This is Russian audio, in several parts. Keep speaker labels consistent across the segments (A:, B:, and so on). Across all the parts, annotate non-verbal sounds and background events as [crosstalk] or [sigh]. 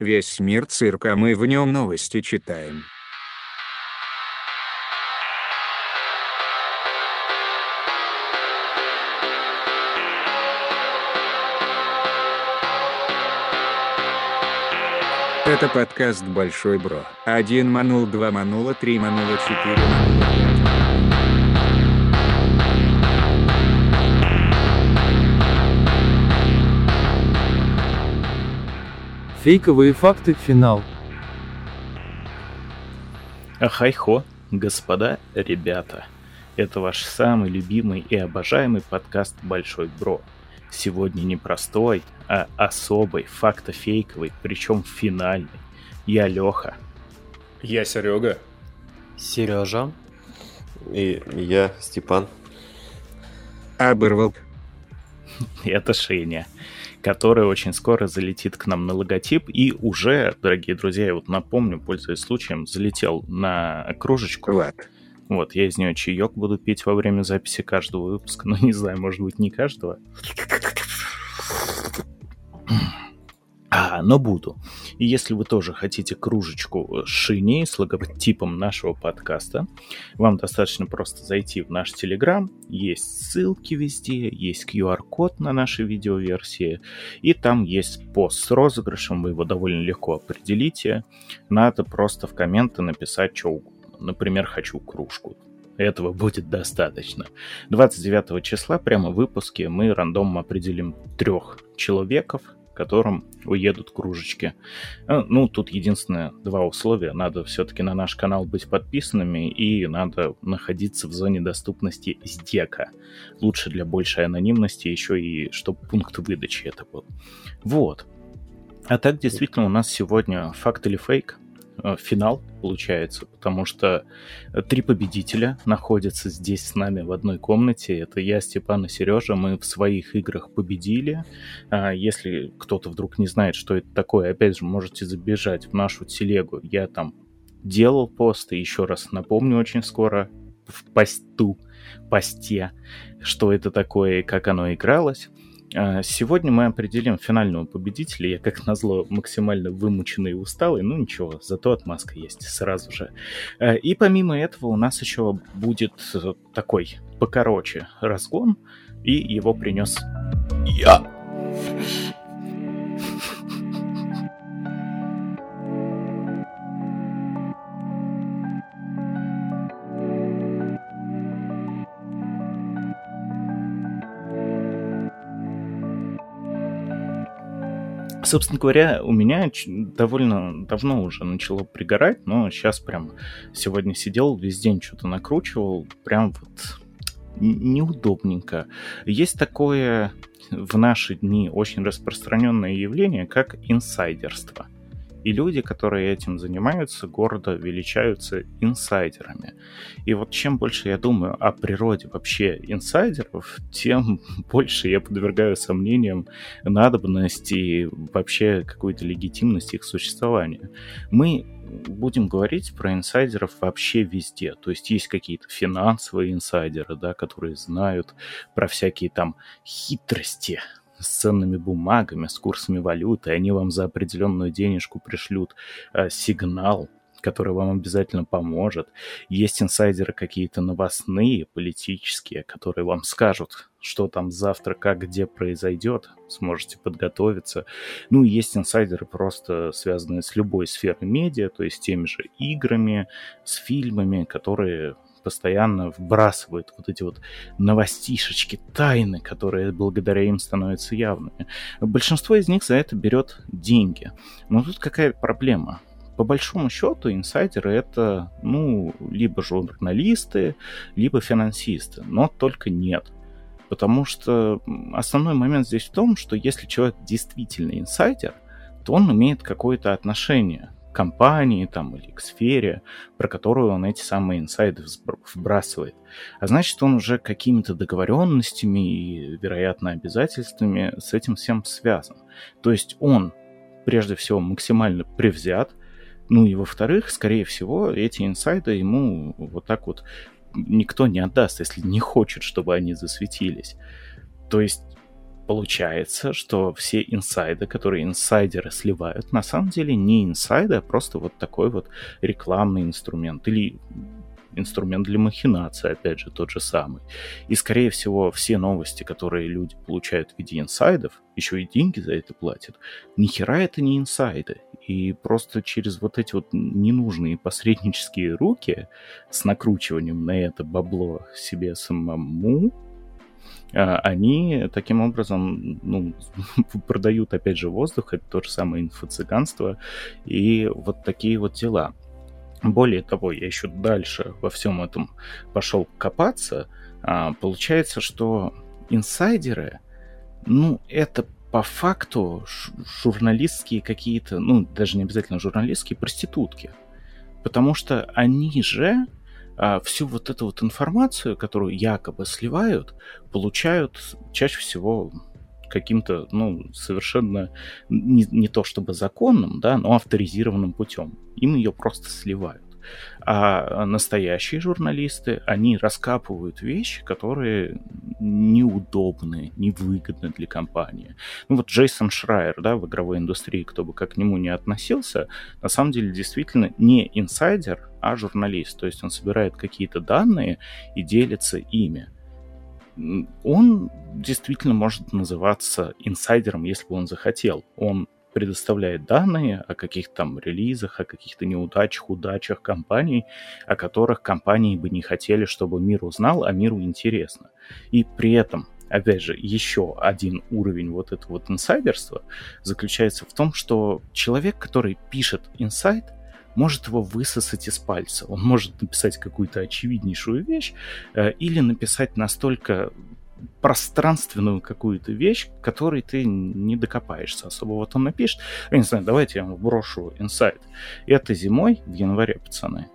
A: Весь мир цирка, мы в нем новости читаем. Это подкаст «Большой Бро». Один манул, два манула, три манула, четыре манула,
B: Фейковые факты. Финал.
C: Ахайхо, господа, ребята. Это ваш самый любимый и обожаемый подкаст «Большой Бро». Сегодня не простой, а особый, фактофейковый, причем финальный. Я Леха.
D: Я Серега.
B: Сережа.
E: И я, Степан.
A: Оборвал. [laughs]
C: Это Шеня, который очень скоро залетит к нам на логотип и уже, дорогие друзья, я вот напомню, пользуясь случаем, залетел на кружечку.
A: Влад.
C: Вот, я из нее чаек буду пить во время записи каждого выпуска. [laughs] Ну, не знаю, может быть, не каждого. А, но буду. И если вы тоже хотите кружечку шини с логотипом нашего подкаста, вам достаточно просто зайти в наш Телеграм. Есть ссылки везде, есть QR-код на нашей видеоверсии, и там есть пост с розыгрышем, вы его довольно легко определите. Надо просто в комменты написать, что угодно. Например, хочу кружку. Этого будет достаточно. 29 числа прямо в выпуске мы рандомом определим трех человеков, которым уедут кружечки. Э, Ну, тут единственное два условия. Надо все-таки на наш канал быть подписанными и надо находиться в зоне доступности СДЕКа. Лучше для большей анонимности еще и чтобы пункт выдачи это был. Вот. А так, действительно, у нас сегодня факт или фейк финал получается, потому что э, три победителя находятся здесь с нами в одной комнате. Это я, Степан и Сережа. Мы в своих играх победили. А, Если кто-то вдруг не знает, что это такое, опять же, можете забежать в нашу телегу. Я там делал пост, и еще раз напомню очень скоро в посту, посте, что это такое и как оно игралось. А, Сегодня мы определим финального победителя. Я, как назло, максимально вымученный и усталый. Ну ничего, зато отмазка есть сразу же. А, И помимо этого у нас еще будет э, такой покороче разгон. И его принес я. Собственно говоря, у меня довольно давно уже начало пригорать, но сейчас прям сегодня сидел, весь день что-то накручивал, прям вот неудобненько. Есть такое в наши дни очень распространенное явление, как инсайдерство. И люди, которые этим занимаются, гордо величаются инсайдерами. И вот чем больше я думаю о природе вообще инсайдеров, тем [laughs] больше я подвергаю сомнениям надобность и вообще какую-то легитимность их существования. Мы будем говорить про инсайдеров вообще везде. То есть есть какие-то финансовые инсайдеры, да, которые знают про всякие там хитрости с ценными бумагами, с курсами валюты, они вам за определенную денежку пришлют э, сигнал, который вам обязательно поможет. Есть инсайдеры какие-то новостные, политические, которые вам скажут, что там завтра, как, где произойдет, сможете подготовиться. Ну, и есть инсайдеры просто связанные с любой сферой медиа, то есть теми же играми, с фильмами, которые постоянно вбрасывают вот эти вот новостишечки, тайны, которые благодаря им становятся явными. Большинство из них за это берет деньги. Но тут какая проблема? По большому счету инсайдеры это, ну, либо журналисты, либо финансисты, но только нет. Потому что основной момент здесь в том, что если человек действительно инсайдер, то он имеет какое-то отношение компании там, или к сфере, про которую он эти самые инсайды вбрасывает. А значит, он уже какими-то договоренностями и, вероятно, обязательствами с этим всем связан. То есть он, прежде всего, максимально превзят, ну и во-вторых, скорее всего, эти инсайды ему вот так вот никто не отдаст, если не хочет, чтобы они засветились. То есть получается, что все инсайды, которые инсайдеры сливают, на самом деле не инсайды, а просто вот такой вот рекламный инструмент или инструмент для махинации, опять же, тот же самый. И, скорее всего, все новости, которые люди получают в виде инсайдов, еще и деньги за это платят, ни хера это не инсайды. И просто через вот эти вот ненужные посреднические руки с накручиванием на это бабло себе самому, они таким образом ну, [laughs] продают, опять же, воздух, это то же самое инфо-цыганство и вот такие вот дела. Более того, я еще дальше во всем этом пошел копаться. А, получается, что инсайдеры, ну, это по факту журналистские какие-то, ну, даже не обязательно журналистские, проститутки. Потому что они же а, всю вот эту вот информацию, которую якобы сливают, получают чаще всего каким-то, ну, совершенно не, не то чтобы законным, да, но авторизированным путем. Им ее просто сливают. А настоящие журналисты, они раскапывают вещи, которые неудобны, невыгодны для компании. Ну вот Джейсон Шрайер, да, в игровой индустрии, кто бы как к нему не относился, на самом деле действительно не инсайдер, а журналист. То есть он собирает какие-то данные и делится ими он действительно может называться инсайдером, если бы он захотел. Он предоставляет данные о каких-то там релизах, о каких-то неудачах, удачах компаний, о которых компании бы не хотели, чтобы мир узнал, а миру интересно. И при этом, опять же, еще один уровень вот этого вот инсайдерства заключается в том, что человек, который пишет инсайд, может его высосать из пальца. Он может написать какую-то очевиднейшую вещь э, или написать настолько пространственную какую-то вещь, которой ты не докопаешься особо. Вот он напишет, я не знаю, давайте я вам брошу инсайт. Это зимой, в январе, пацаны,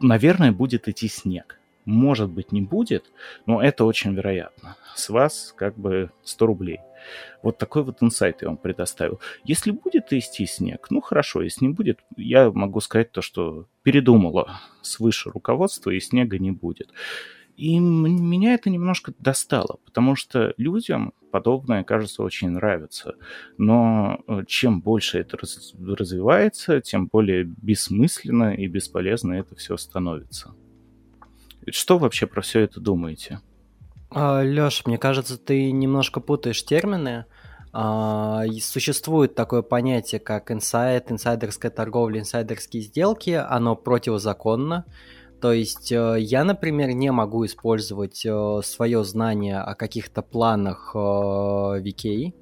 C: наверное, будет идти снег. Может быть, не будет, но это очень вероятно. С вас как бы 100 рублей. Вот такой вот инсайт я вам предоставил. Если будет идти снег, ну хорошо, если не будет, я могу сказать то, что передумала свыше руководства, и снега не будет. И меня это немножко достало, потому что людям подобное, кажется, очень нравится. Но э, чем больше это раз, развивается, тем более бессмысленно и бесполезно это все становится. Что вообще про все это думаете?
B: А, Лёш, мне кажется, ты немножко путаешь термины. А, существует такое понятие, как инсайд, инсайдерская торговля, инсайдерские сделки. Оно противозаконно. То есть э, я, например, не могу использовать э, свое знание о каких-то планах э, VK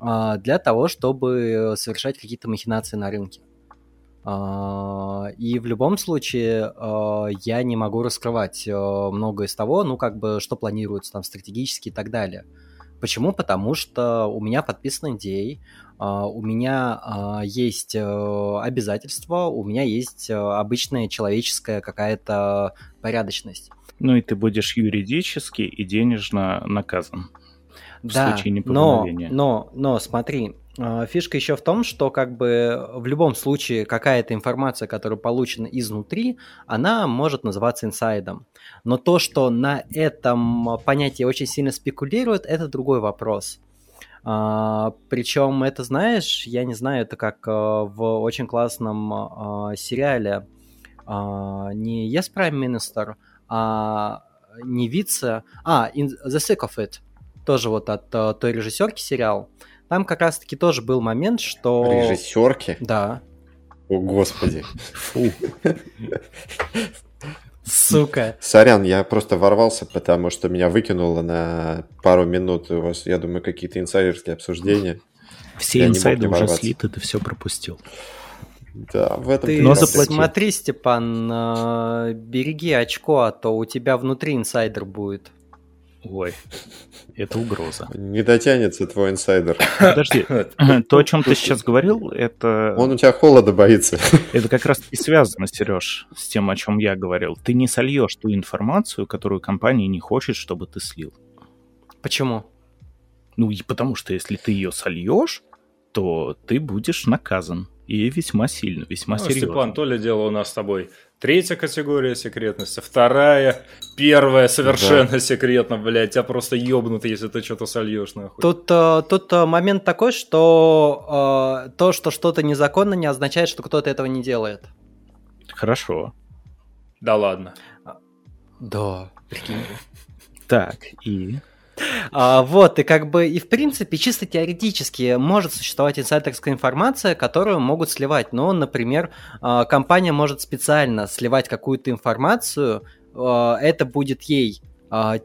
B: а, для того, чтобы совершать какие-то махинации на рынке. А, и в любом случае я не могу раскрывать многое из того, ну, как бы, что планируется там стратегически и так далее. Почему? Потому что у меня подписан NDA, а, у меня а, есть э, обязательства, у меня есть э, обычная человеческая какая-то порядочность.
C: Ну и ты будешь юридически и денежно наказан
B: в да, случае Но, но, но смотри, фишка еще в том, что как бы в любом случае какая-то информация, которая получена изнутри, она может называться инсайдом. Но то, что на этом понятии очень сильно спекулируют, это другой вопрос. А, причем это, знаешь, я не знаю, это как а, в очень классном а, сериале а, не Yes Prime Minister, а не вице, а in The Sick of It, тоже вот от а, той режиссерки сериал. Там как раз-таки тоже был момент, что...
E: Режиссерки?
B: Да.
E: О, господи. Фу.
B: Сука.
E: Сорян, я просто ворвался, потому что меня выкинуло на пару минут. У вас, я думаю, какие-то инсайдерские обсуждения.
C: Все я инсайды уже слиты, ты все пропустил.
B: Да, в этом ты Но смотри, Степан, э, береги очко, а то у тебя внутри инсайдер будет.
C: Ой, это угроза.
E: Не дотянется твой инсайдер.
C: Подожди, [laughs] то, о чем ты сейчас говорил, это...
E: Он у тебя холода боится. [laughs]
C: Это как раз и связано, Сереж, с тем, о чем я говорил. Ты не сольешь ту информацию, которую компания не хочет, чтобы ты слил.
B: Почему?
C: Ну, и потому что если ты ее сольешь, то ты будешь наказан. И весьма сильно, весьма
D: Ну,
C: серьезно.
D: Степан, то ли дело у нас с тобой третья категория секретности, вторая, первая совершенно секретно, блядь, тебя просто ёбнут, если ты что-то сольешь, нахуй.
B: Тут, э, тут э, момент такой, что э, то, что что-то незаконно, не означает, что кто-то этого не делает.
C: Хорошо.
D: Да ладно.
B: Да, прикинь.
C: Так, и...
B: А, вот, и как бы, и в принципе, чисто теоретически может существовать инсайдерская информация, которую могут сливать. Но, например, а, компания может специально сливать какую-то информацию, а, это будет ей а,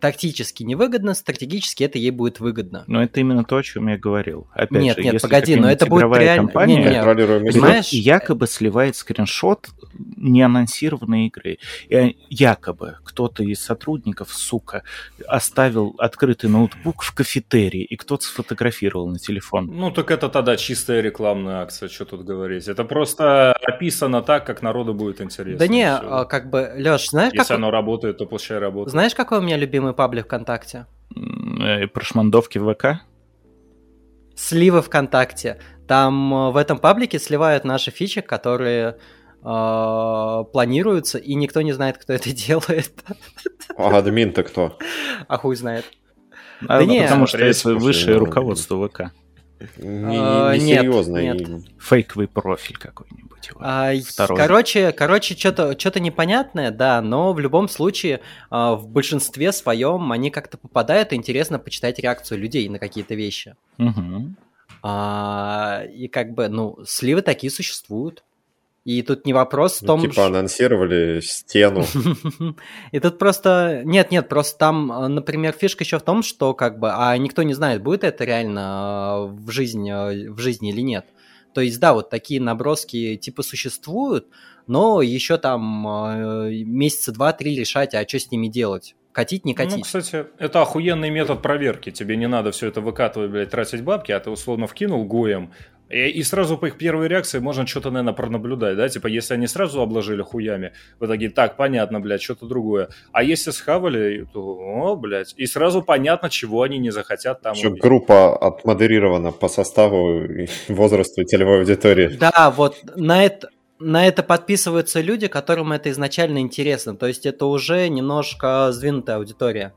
B: тактически невыгодно, стратегически это ей будет выгодно.
C: Но это именно то, о чем я говорил. Опять
B: Нет,
C: же,
B: нет,
C: если
B: погоди, но это будет реально-
C: компания
B: не-не-не.
E: Контролируемый
B: Понимаешь?
E: сеть.
C: якобы сливает скриншот неанонсированной игры. И якобы кто-то из сотрудников, сука, оставил открытый ноутбук в кафетерии, и кто-то сфотографировал на телефон.
D: Ну, так это тогда чистая рекламная акция, что тут говорить. Это просто описано так, как народу будет интересно.
B: да не,
D: Всё.
B: а, как бы, Леш, знаешь,
D: Если
B: как,
D: оно работает, то пускай работает.
B: знаешь, какой у меня любимый паблик ВКонтакте?
C: Э, Прошмандовки в ВК?
B: Сливы ВКонтакте. Там э, в этом паблике сливают наши фичи, которые э, планируются, и никто не знает, кто это [laughs] делает.
E: А админ-то кто?
B: А хуй знает.
C: А,
B: Да не.
C: потому что это высшее
E: ну,
C: руководство ВК.
E: Не,
B: А,
E: не,
B: нет,
E: серьезно.
B: нет.
C: Фейковый профиль какой-нибудь.
B: А,
C: Второй.
B: короче, короче, что-то что непонятное, да, но в любом случае а, в большинстве своем они как-то попадают, и интересно почитать реакцию людей на какие-то вещи.
C: Мгм.
B: А, и как бы, ну, сливы такие существуют. И тут не вопрос в
E: Ну,
B: том,
E: типа
B: ш-
E: анонсировали стену. [laughs]
B: И тут просто... Нет, нет, просто там, например, фишка еще в том, что как бы... А никто не знает, будет это реально э, в жизни, э, в жизни или нет. То есть, да, вот такие наброски типа существуют, но еще там э, месяца два-три решать, а что с ними делать? Катить, не
D: Ну,
B: катить.
D: кстати, это охуенный метод проверки. Тебе не надо все это выкатывать, блядь, тратить бабки, а ты условно вкинул гоем, и, и сразу по их первой реакции можно что-то, наверное, пронаблюдать, да? Типа, если они сразу обложили хуями, в итоге, так, понятно, блядь, что-то другое. А если схавали, то, о, блядь, и сразу понятно, чего они не захотят там
E: Чтобы
D: увидеть.
E: группа отмодерирована по составу и [laughs] возрасту целевой аудитории.
B: Да, вот на это, на это подписываются люди, которым это изначально интересно. То есть это уже немножко сдвинутая аудитория.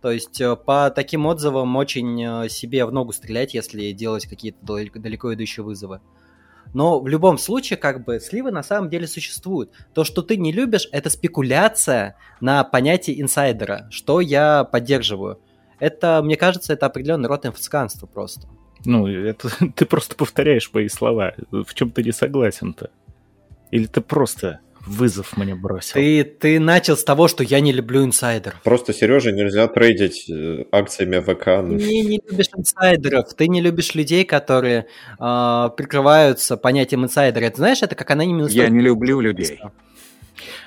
B: То есть э, по таким отзывам очень э, себе в ногу стрелять, если делать какие-то далеко, идущие вызовы. Но в любом случае, как бы, сливы на самом деле существуют. То, что ты не любишь, это спекуляция на понятие инсайдера, что я поддерживаю. Это, мне кажется, это определенный род инфо-цыганства просто.
C: Ну, это [laughs] ты просто повторяешь мои слова. В чем ты не согласен-то? Или ты просто вызов мне бросил?
B: Ты, ты начал с того, что я не люблю инсайдеров.
E: Просто Сереже нельзя трейдить э, акциями ВК.
B: Ты не, не любишь инсайдеров, ты не любишь людей, которые а, прикрываются понятием инсайдера. Это знаешь, это как анонимный
A: Я не люблю людей.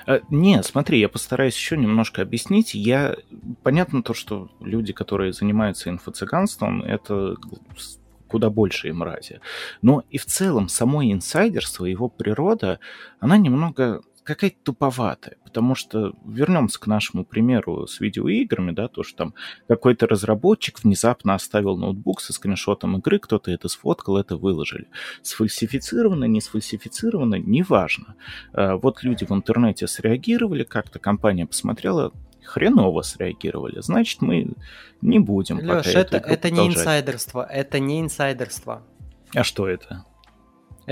C: А, Не, смотри, я постараюсь еще немножко объяснить. Я понятно то, что люди, которые занимаются инфо-цыганством, это куда большие мрази. Но и в целом само инсайдерство, его природа, она немного какая-то туповатая, потому что вернемся к нашему примеру с видеоиграми, да, то, что там какой-то разработчик внезапно оставил ноутбук со скриншотом игры, кто-то это сфоткал, это выложили. Сфальсифицировано, не сфальсифицировано, неважно. Э, Вот люди в интернете среагировали, как-то компания посмотрела, хреново среагировали. Значит, мы не будем пока
B: Леш,
C: эту
B: это, это не инсайдерство, это не инсайдерство.
C: А что это?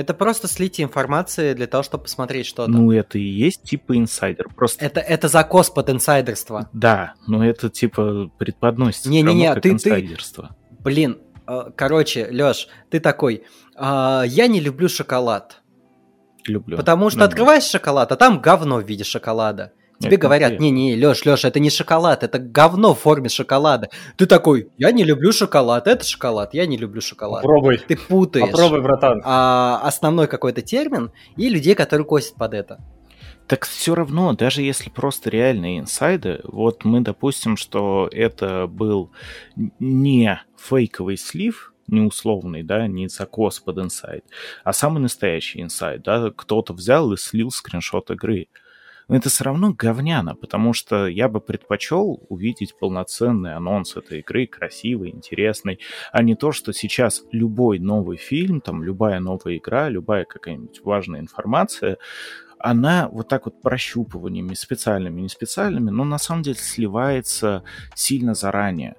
B: Это просто слитие информации для того, чтобы посмотреть что-то.
C: Ну, это и есть типа инсайдер. Просто
B: Это, это закос под инсайдерство.
C: да, но это типа предподносится
B: Не-не-не, ты- ты-
C: инсайдерство.
B: Блин, э, короче, Леш, ты такой, «А, я не люблю шоколад.
C: Люблю.
B: Потому что
C: Да.
B: открываешь шоколад, а там говно в виде шоколада. Тебе
C: Это
B: говорят, не-не, Леш, Леш, это не шоколад, это говно в форме шоколада. Ты такой, я не люблю шоколад, это шоколад, я не люблю шоколад.
D: Попробуй.
B: Ты путаешь
D: Попробуй, братан.
B: а, основной какой-то термин и людей, которые косят под это.
C: Так все равно, даже если просто реальные инсайды, вот мы допустим, что это был не фейковый слив, не условный, да, не закос под инсайд, а самый настоящий инсайд, да, кто-то взял и слил скриншот игры. Но это все равно говняно, потому что я бы предпочел увидеть полноценный анонс этой игры, красивый, интересный, а не то, что сейчас любой новый фильм, там, любая новая игра, любая какая-нибудь важная информация, она вот так вот прощупываниями, специальными, не специальными, но на самом деле сливается сильно заранее.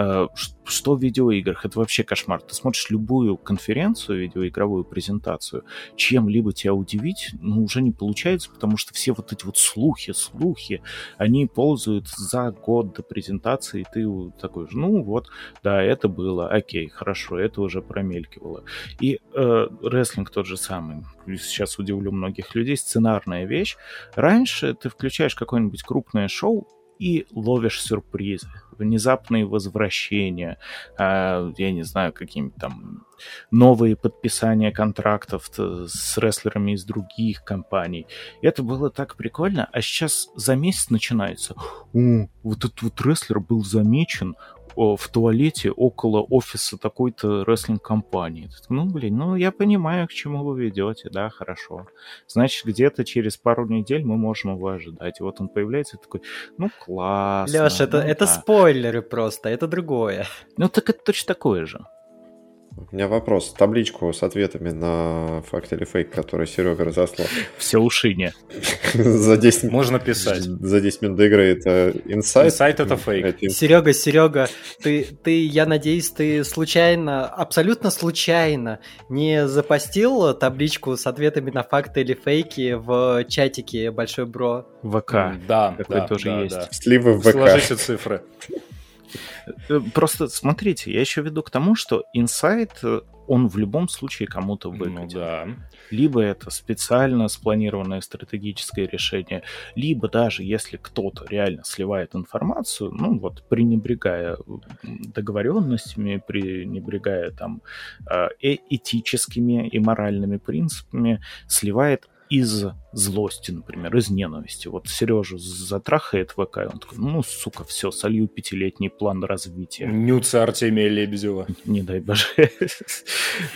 C: Э, что в видеоиграх? Это вообще кошмар. Ты смотришь любую конференцию, видеоигровую презентацию, чем-либо тебя удивить, ну, уже не получается, потому что все вот эти вот слухи, слухи, они ползают за год до презентации, и ты такой, ну вот, да, это было, окей, хорошо, это уже промелькивало. И э, рестлинг тот же самый. Сейчас удивлю многих людей, сценарная вещь. Раньше ты включаешь какое-нибудь крупное шоу, и ловишь сюрпризы, внезапные возвращения, э, я не знаю, какие-нибудь там новые подписания контрактов с рестлерами из других компаний. Это было так прикольно, а сейчас за месяц начинается. О, вот этот вот рестлер был замечен, в туалете около офиса такой-то рестлинг-компании. Ну, блин, ну я понимаю, к чему вы ведете, да, хорошо. Значит, где-то через пару недель мы можем его ожидать. И вот он появляется такой, ну, классно.
B: Леш, это,
C: ну,
B: это
C: да.
B: спойлеры просто, это другое.
C: Ну, так это точно такое же.
E: У меня вопрос. Табличку с ответами на факт или фейк, который Серега разослал.
C: Все ушине. [laughs]
E: За 10
D: Можно писать.
E: За 10 минут до игры это инсайт?
D: Инсайт это фейк.
E: Это
B: Серега, Серега, ты, ты, я надеюсь, ты случайно, абсолютно случайно не запостил табличку с ответами на факты или фейки в чатике Большой Бро?
C: ВК.
D: Да,
C: Такой
D: да,
C: тоже
D: да,
C: есть.
D: да.
E: Сливы в ВК.
D: Сложите цифры.
C: Э, Просто смотрите, я еще веду к тому, что инсайт, э, он в любом случае кому-то
D: Ну
C: выгоден.
D: да.
C: Либо это специально спланированное стратегическое решение, либо даже если кто-то реально сливает информацию, ну вот пренебрегая м, договоренностями, пренебрегая там э, э- этическими и моральными принципами, сливает из злости, например, из ненависти. Вот Сережу затрахает ВК, и он такой, ну, сука, все, солью пятилетний план развития.
D: Нюца Артемия Лебедева.
C: Не дай боже. [laughs]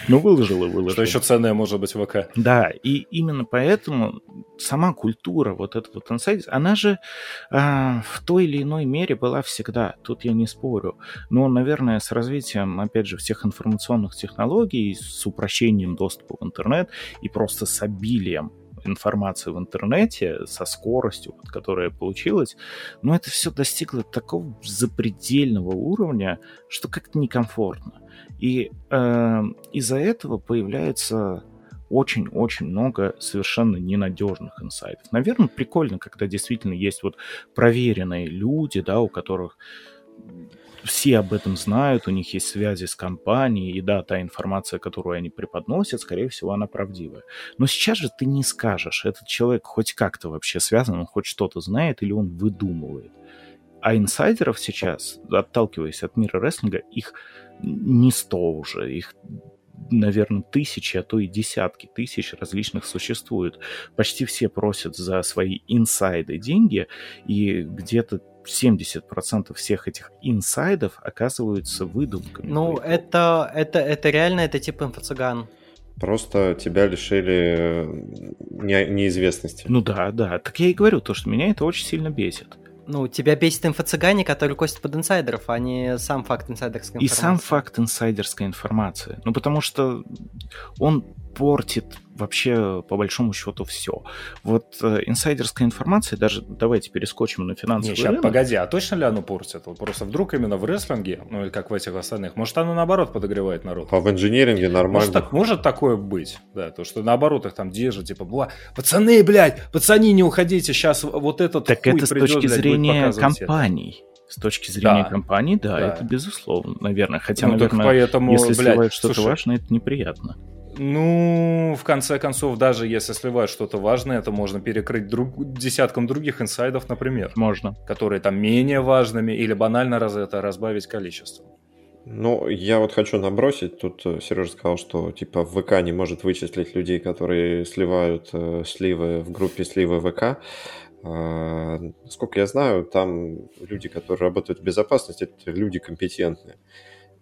C: Ну, выложил и выложил.
D: Что еще ценное может быть ВК?
C: Да, и именно поэтому сама культура, вот эта вот инсайд, она же а, в той или иной мере была всегда, тут я не спорю. Но, наверное, с развитием, опять же, всех информационных технологий, с упрощением доступа в интернет и просто с обилием информации в интернете, со скоростью, вот, которая получилась, но это все достигло такого запредельного уровня, что как-то некомфортно. И э, из-за этого появляется очень-очень много совершенно ненадежных инсайтов. Наверное, прикольно, когда действительно есть вот проверенные люди, да, у которых все об этом знают, у них есть связи с компанией, и да, та информация, которую они преподносят, скорее всего, она правдивая. Но сейчас же ты не скажешь, этот человек хоть как-то вообще связан, он хоть что-то знает или он выдумывает. А инсайдеров сейчас, отталкиваясь от мира рестлинга, их не сто уже, их наверное, тысячи, а то и десятки тысяч различных существует. Почти все просят за свои инсайды деньги, и где-то 70% всех этих инсайдов оказываются выдумками.
B: Ну, это, это, это реально, это типа инфо-цыган.
E: Просто тебя лишили э, не- неизвестности.
C: Ну да, да. Так я и говорю, то, что меня это очень сильно бесит.
B: Ну, тебя бесит инфо-цыгане, которые косят под инсайдеров, а не сам факт инсайдерской
C: И
B: информации.
C: сам факт инсайдерской информации. Ну, потому что он портит вообще, по большому счету, все. Вот э, инсайдерская информация, даже давайте перескочим на
D: Не,
C: финансовый
D: сейчас,
C: рынок.
D: погоди, а точно ли оно портит? Вот просто вдруг именно в рестлинге, ну или как в этих остальных, может оно наоборот подогревает народ?
E: А в инжиниринге
D: Может,
E: нормально.
D: так, может такое быть, да, то, что наоборот их там держат, типа, «Бла, пацаны, блядь, пацаны, не уходите, сейчас вот этот
C: Так
D: хуй
C: это с
D: придет,
C: точки
D: блядь,
C: зрения
D: показывать это».
C: компаний. С точки зрения
D: Да.
C: компаний, да,
D: Да.
C: это безусловно, наверное. Хотя,
D: Ну,
C: наверное,
D: поэтому,
C: если
D: блядь,
C: сливают что-то важное, это неприятно.
D: Ну, в конце концов, даже если сливают что-то важное, это можно перекрыть друг- десятком других инсайдов, например,
C: Можно.
D: которые там менее важными, или банально раз это разбавить количеством.
E: Ну, я вот хочу набросить. Тут э, Сережа сказал, что типа ВК не может вычислить людей, которые сливают э, сливы в группе сливы ВК. А, Насколько я знаю, там люди, которые работают в безопасности, это люди компетентные.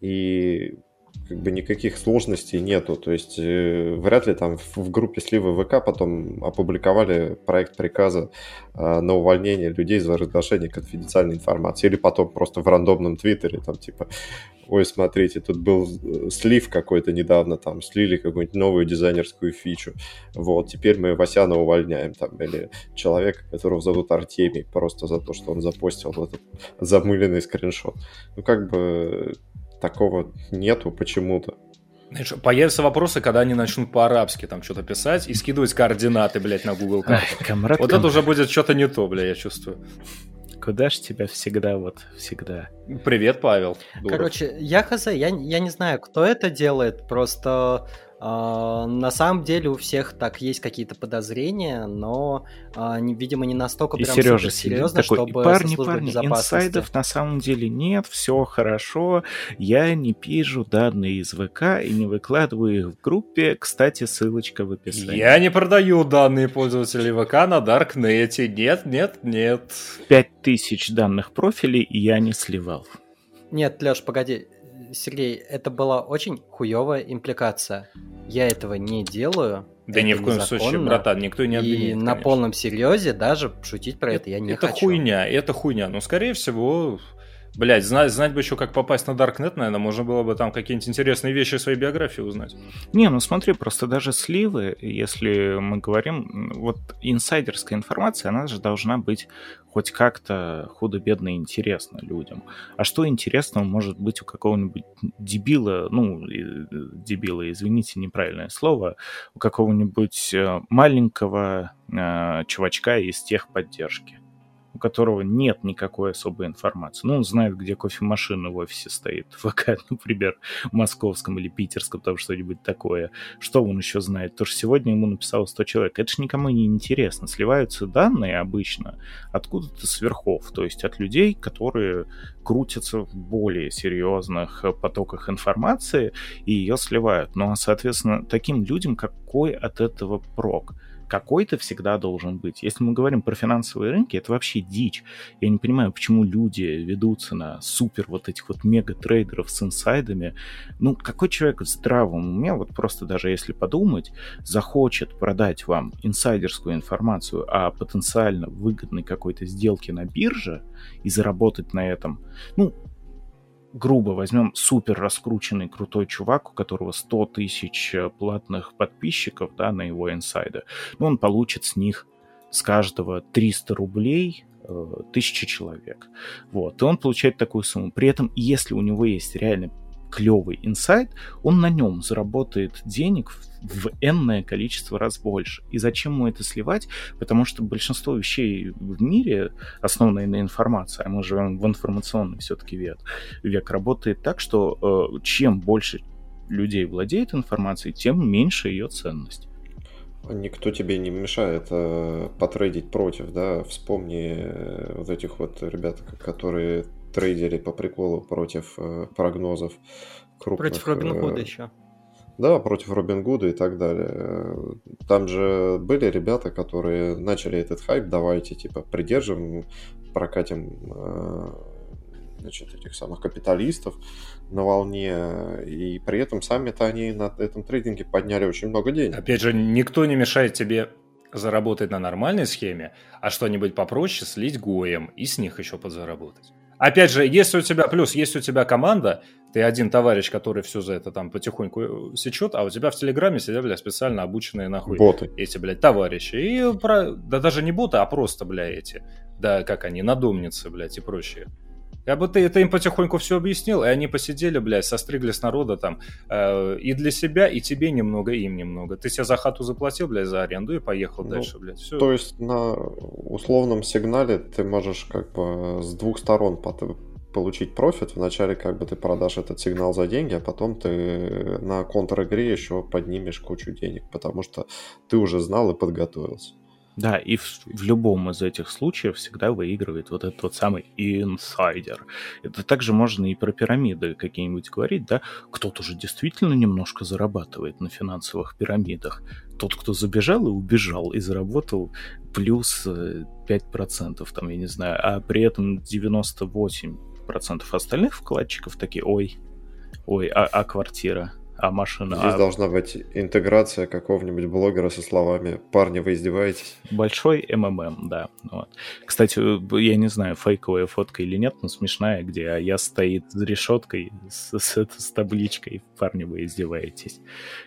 E: И как бы никаких сложностей нету. То есть э, вряд ли там в, в группе сливы ВК потом опубликовали проект приказа э, на увольнение людей за разглашение конфиденциальной информации. Или потом просто в рандомном твиттере там типа ой, смотрите, тут был э, слив какой-то недавно, там, слили какую-нибудь новую дизайнерскую фичу, вот, теперь мы Васяна увольняем, там, или человека, которого зовут Артемий, просто за то, что он запостил этот замыленный скриншот. Ну, как бы такого нету почему-то.
D: Знаешь, появятся вопросы, когда они начнут по-арабски там что-то писать и скидывать координаты, блядь, на Google карту. Вот комрад. это уже будет что-то не то, блядь, я чувствую.
C: Куда ж тебя всегда, вот, всегда.
D: Привет, Павел.
B: Дуров. Короче, я хз, я, я не знаю, кто это делает, просто на самом деле у всех так есть какие-то подозрения, но, а, видимо, не настолько
C: и
B: прям
C: Сережа серьезно, такой, чтобы парни, парни, инсайдов на самом деле нет, все хорошо, я не пишу данные из ВК и не выкладываю их в группе, кстати, ссылочка в описании.
D: Я не продаю данные пользователей ВК на Даркнете, нет, нет, нет.
C: Пять тысяч данных профилей я не сливал.
B: Нет, Леш, погоди, Сергей, это была очень хуевая импликация. Я этого не делаю.
D: Да ни в коем случае, братан, никто не обвинит.
B: И конечно. на полном серьезе даже шутить про это, это я не
D: это
B: хочу.
D: Это хуйня, это хуйня. Но, скорее всего, Блять, знать, знать бы еще, как попасть на Darknet, наверное, можно было бы там какие-нибудь интересные вещи своей биографии узнать.
C: Не, ну смотри, просто даже сливы, если мы говорим, вот инсайдерская информация, она же должна быть хоть как-то худо-бедно интересно людям. А что интересного может быть у какого-нибудь дебила, ну, дебила, извините, неправильное слово, у какого-нибудь э, маленького э, чувачка из техподдержки? У которого нет никакой особой информации. Ну, он знает, где кофемашина в офисе стоит, [laughs] ВК, например, московском или питерском, там что-нибудь такое. Что он еще знает? То, что сегодня ему написало 100 человек. Это же никому не интересно. Сливаются данные обычно откуда-то сверхов, то есть от людей, которые крутятся в более серьезных потоках информации и ее сливают. Ну, а, соответственно, таким людям какой от этого прок? Какой-то всегда должен быть. Если мы говорим про финансовые рынки, это вообще дичь. Я не понимаю, почему люди ведутся на супер вот этих вот мега-трейдеров с инсайдами. Ну, какой человек в здравом уме, вот просто даже если подумать, захочет продать вам инсайдерскую информацию о потенциально выгодной какой-то сделке на бирже и заработать на этом, ну, грубо возьмем супер раскрученный крутой чувак, у которого 100 тысяч э, платных подписчиков да, на его инсайды, ну, он получит с них с каждого 300 рублей э, тысяча человек. Вот, и он получает такую сумму. При этом, если у него есть реально клевый инсайт, он на нем заработает денег в, энное количество раз больше. И зачем ему это сливать? Потому что большинство вещей в мире, основанные на информации, а мы живем в информационный все-таки век, век работает так, что э, чем больше людей владеет информацией, тем меньше ее ценность.
E: Никто тебе не мешает э, потрейдить против, да? Вспомни э, вот этих вот ребят, которые трейдили по приколу против э, прогнозов крупных.
B: Против Робин Гуда э, еще.
E: Да, против Робин Гуда и так далее. Там же были ребята, которые начали этот хайп, давайте, типа, придержим, прокатим э, значит, этих самых капиталистов на волне, и при этом сами-то они на этом трейдинге подняли очень много денег.
D: Опять же, никто не мешает тебе заработать на нормальной схеме, а что-нибудь попроще слить гоем и с них еще подзаработать. Опять же, если у тебя, плюс, если у тебя команда, ты один товарищ, который все за это там потихоньку э, сечет, а у тебя в Телеграме сидят, бля, специально обученные нахуй
E: боты.
D: эти, блядь, товарищи. И про... да даже не боты, а просто, бля, эти. Да, как они, надомницы, блядь, и прочие. Я бы ты это им потихоньку все объяснил, и они посидели, блядь, состригли с народа там э, и для себя, и тебе немного, и им немного. Ты себе за хату заплатил, блядь, за аренду и поехал ну, дальше, блядь. Все.
E: То есть на условном сигнале ты можешь как бы с двух сторон получить профит. Вначале как бы ты продашь этот сигнал за деньги, а потом ты на контр-игре еще поднимешь кучу денег, потому что ты уже знал и подготовился.
C: Да, и в, в любом из этих случаев всегда выигрывает вот этот вот самый инсайдер. Это также можно и про пирамиды какие-нибудь говорить, да? Кто-то же действительно немножко зарабатывает на финансовых пирамидах. Тот, кто забежал и убежал, и заработал плюс 5%, э, там, я не знаю, а при этом 98% остальных вкладчиков такие, ой, Ой, а, а квартира? А машина...
E: Здесь
C: а...
E: должна быть интеграция какого-нибудь блогера со словами «Парни, вы издеваетесь?»
C: Большой МММ, да. Вот. Кстати, я не знаю, фейковая фотка или нет, но смешная, где я стоит за решеткой с, с, с табличкой «Парни, вы издеваетесь».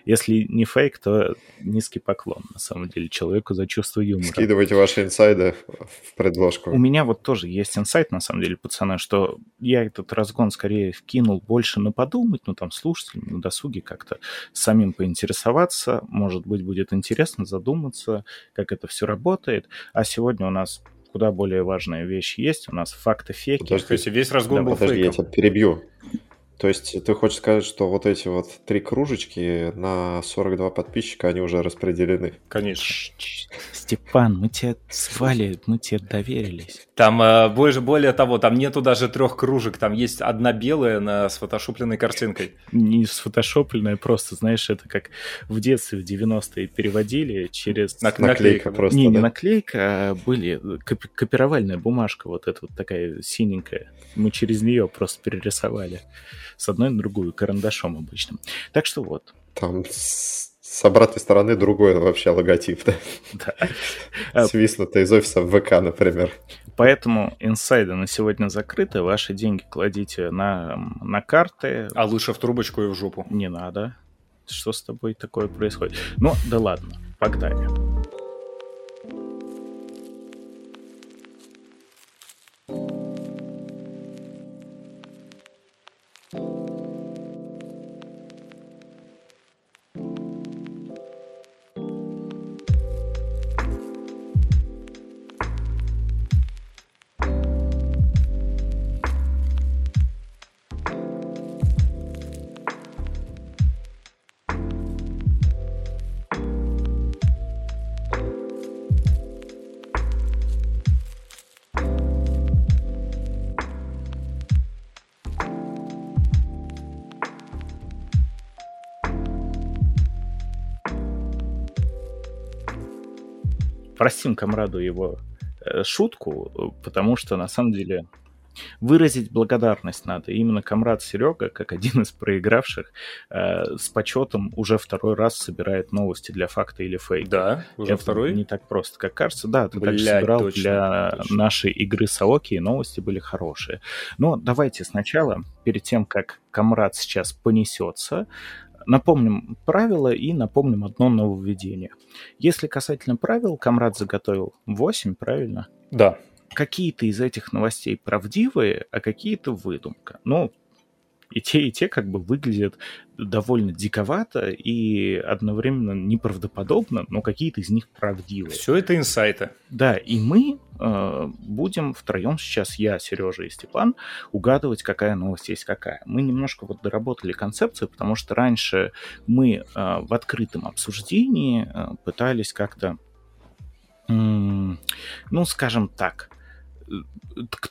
C: Если не фейк, то низкий поклон, на самом деле, человеку за чувство юмора.
E: Скидывайте ваши инсайды в предложку.
C: У меня вот тоже есть инсайт, на самом деле, пацаны, что я этот разгон скорее вкинул больше на подумать, ну там слушателям, на досуге, как-то самим поинтересоваться. Может быть, будет интересно задуматься, как это все работает. А сегодня у нас куда более важная вещь есть. У нас факты-феки.
D: Подожди, весь разгон да, был
E: подожди, фейком. я тебя перебью. То есть ты хочешь сказать, что вот эти вот три кружечки на 42 подписчика, они уже распределены?
D: Конечно.
C: Степан, мы тебе звали, мы тебе доверились.
D: Там э, больше, более того, там нету даже трех кружек, там есть одна белая на сфотошопленной картинкой.
C: Не сфотошопленная, просто, знаешь, это как в детстве в 90-е переводили через...
E: Нак- наклейка просто,
C: Не,
E: да?
C: не наклейка, а были коп- копировальная бумажка, вот эта вот такая синенькая. Мы через нее просто перерисовали с одной на другую, карандашом обычным. Так что вот.
E: Там с, обратной стороны другой вообще логотип, да? Да. [laughs] Свистнуто из офиса в ВК, например.
C: Поэтому инсайды на сегодня закрыты. Ваши деньги кладите на, на карты.
D: А лучше в трубочку и в жопу.
C: Не надо. Что с тобой такое происходит? Ну, да ладно, погнали. Простим комраду его э, шутку, потому что на самом деле выразить благодарность надо. И именно комрад Серега, как один из проигравших, э, с почетом уже второй раз собирает новости для факта или фейка.
D: Да, уже
C: Это
D: второй?
C: Не так просто, как кажется. Да, ты
D: Блядь,
C: также собирал
D: точно,
C: для
D: точно.
C: нашей игры Саоки, и новости были хорошие. Но давайте сначала, перед тем, как комрад сейчас понесется, Напомним правила и напомним одно нововведение. Если касательно правил, Камрад заготовил 8, правильно?
D: Да.
C: Какие-то из этих новостей правдивые, а какие-то выдумка. Ну, и те, и те как бы выглядят довольно диковато и одновременно неправдоподобно, но какие-то из них правдивые.
D: Все это инсайты.
C: Да, и мы э, будем втроем сейчас, я, Сережа и Степан, угадывать, какая новость есть какая. Мы немножко вот доработали концепцию, потому что раньше мы э, в открытом обсуждении э, пытались как-то, ну, скажем так,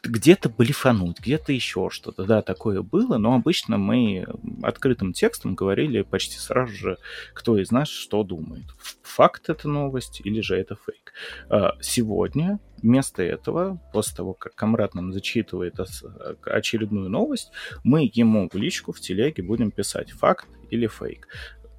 C: где-то блефануть, где-то еще что-то. Да, такое было, но обычно мы открытым текстом говорили почти сразу же, кто из нас что думает. Факт это новость или же это фейк. А, Сегодня вместо этого, после того, как Камрад нам зачитывает очередную новость, мы ему в личку в телеге будем писать факт или фейк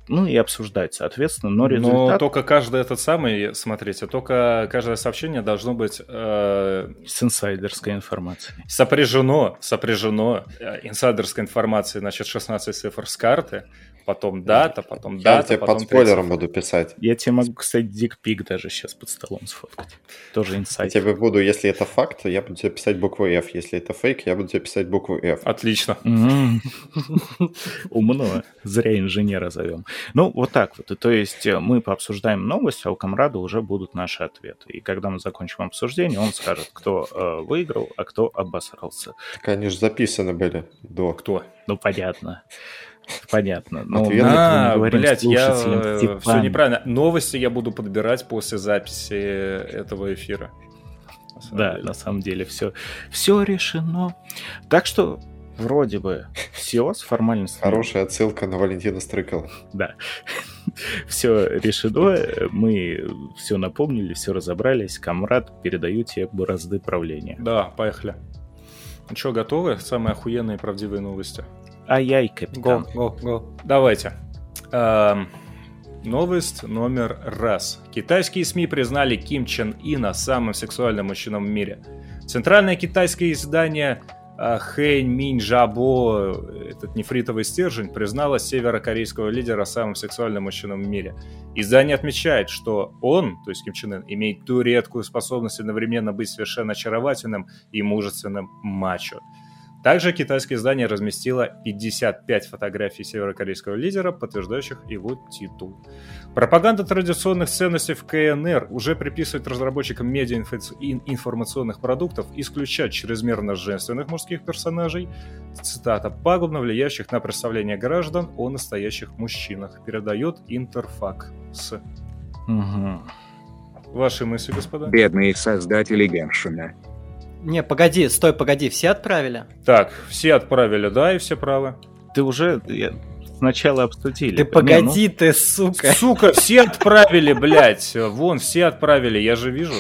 C: ну и обсуждать, соответственно, но результат...
D: Но только каждый этот самый, смотрите, только каждое сообщение должно быть... Э,
C: с инсайдерской информацией.
D: Сопряжено, сопряжено э, инсайдерской информацией, значит, 16 цифр с карты, потом дата, потом
E: Я
D: дата,
E: тебе
D: потом
E: под спойлером буду писать.
C: Я тебе могу, кстати, дикпик даже сейчас под столом сфоткать. Тоже
E: Я
C: инсайд.
E: тебе буду, если это факт, я буду тебе писать букву F. Если это фейк, я буду тебе писать букву F.
D: Отлично. [laughs]
C: Умно. Зря инженера зовем. Ну, вот так вот. И То есть э, мы пообсуждаем новость, а у комрада уже будут наши ответы. И когда мы закончим обсуждение, он скажет, кто э, выиграл, а кто обосрался.
E: Так они же записаны были до.
D: Кто?
C: Ну, понятно. Понятно. Ну,
D: А,
C: говорим
D: блядь, я все
C: Степан.
D: неправильно. Новости я буду подбирать после записи этого эфира. На
C: Да,
D: деле.
C: на самом деле все, все решено. Так что вроде бы все с формальностью.
E: Хорошая отсылка на Валентина Стрыкала.
C: Да. [laughs] Все решено, мы все напомнили, все разобрались. Камрад, передаю тебе бразды правления.
D: Да, поехали. Ну что, готовы? Самые охуенные и правдивые новости.
C: Ай-яй, капитан.
B: Го, го, го.
D: Давайте. Эм, новость номер раз. Китайские СМИ признали Ким Чен Ина самым сексуальным мужчиной в мире. Центральное китайское издание а, Хэнь Минь Жабо, этот нефритовый стержень, признала северокорейского лидера самым сексуальным мужчиной в мире. Издание отмечает, что он, то есть Ким Чен Ын, имеет ту редкую способность одновременно быть совершенно очаровательным и мужественным мачо. Также китайское издание разместило 55 фотографий северокорейского лидера, подтверждающих его титул. Пропаганда традиционных ценностей в КНР уже приписывает разработчикам медиа-информационных продуктов исключать чрезмерно женственных мужских персонажей, цитата, пагубно влияющих на представление граждан о настоящих мужчинах, передает Интерфак с.
C: Мгм.
D: Ваши мысли, господа?
A: Бедные создатели Геншина.
B: Не, погоди, стой, погоди, все отправили?
D: Так, все отправили, да, и все правы.
C: Ты уже я- сначала обсудили.
B: Ты
C: Не, ну,
B: погоди, ты, сука.
D: Сука, все отправили, блядь. Вон, все отправили, я же вижу.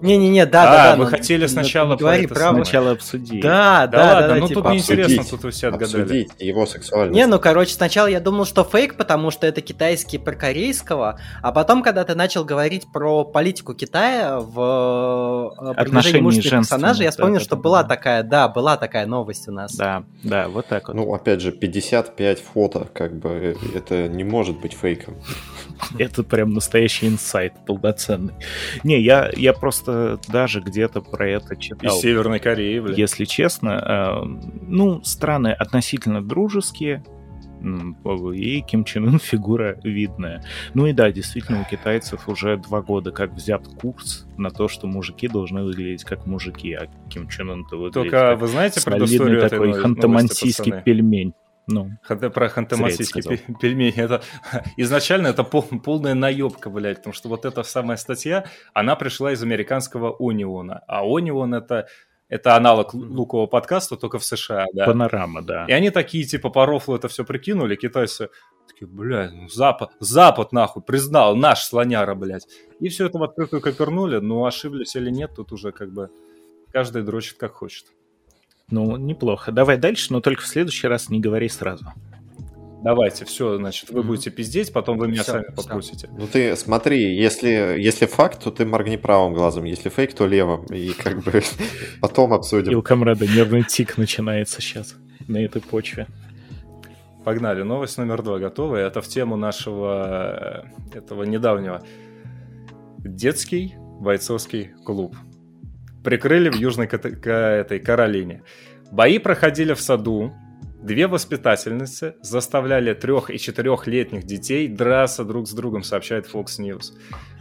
B: Не-не-не, да,
D: А,
B: да, да.
D: вы
B: ну,
D: хотели
B: ну,
D: сначала
B: не говори
D: про это
B: правду.
C: Сначала обсудили.
B: Да,
D: Да,
B: да,
D: ладно,
B: да,
D: ну
B: типа,
D: тут неинтересно,
E: обсудить,
D: тут вы все отгадали.
E: Обсудить его сексуальность.
B: Не, ну, короче, сначала я думал, что фейк, потому что это китайский про корейского, а потом, когда ты начал говорить про политику Китая в э,
C: Отношений
B: мужских персонажей, я вспомнил,
C: да,
B: что
C: да,
B: была
C: да.
B: такая, да, была такая новость у нас.
C: Да, да, вот так вот.
E: Ну, опять же, 55 фото, как бы, э, это не может быть фейком. [laughs]
C: Это прям настоящий инсайт полноценный. Не, я, я просто даже где-то про это
D: Из
C: читал.
D: Северной Кореи, блядь.
C: Если честно, э, ну, страны относительно дружеские, и Ким Чен Ын фигура видная. Ну и да, действительно, у китайцев уже два года как взят курс на то, что мужики должны выглядеть как мужики, а Ким Чен Ын-то выглядит
D: Только
C: как
D: вы знаете предысторию
C: такой
D: пацаны?
C: пельмень. Ну,
D: Ханте- про ханты-мансийский
C: Зря я
D: пе- пельмень. Это, [laughs] изначально это пол- полная наебка, блядь, потому что вот эта самая статья, она пришла из американского Ониона. А Онион это, это аналог лу- лукового подкаста, только в США, да.
C: панорама, да.
D: И они такие, типа, по рофлу это все прикинули, китайцы такие, блядь, ну, Запад, Запад, нахуй, признал, наш слоняра, блядь. И все это в открытую копернули, ну, ошиблись или нет, тут уже как бы каждый дрочит как хочет.
C: Ну, неплохо. Давай дальше, но только в следующий раз не говори сразу.
D: Давайте, все, значит, вы будете пиздеть, потом вы меня
B: Всё,
D: сами попросите.
E: Ну ты смотри, если, если факт, то ты моргни правым глазом, если фейк, то левым. И как бы [laughs] потом
C: И у
E: обсудим.
C: комрада нервный тик начинается сейчас на этой почве.
D: Погнали, новость номер два готова. Это в тему нашего э, этого недавнего. Детский бойцовский клуб. Прикрыли в Южной Ката- Ка- этой Каролине. Бои проходили в саду. Две воспитательницы заставляли трех- и четырехлетних детей драться друг с другом, сообщает Fox News.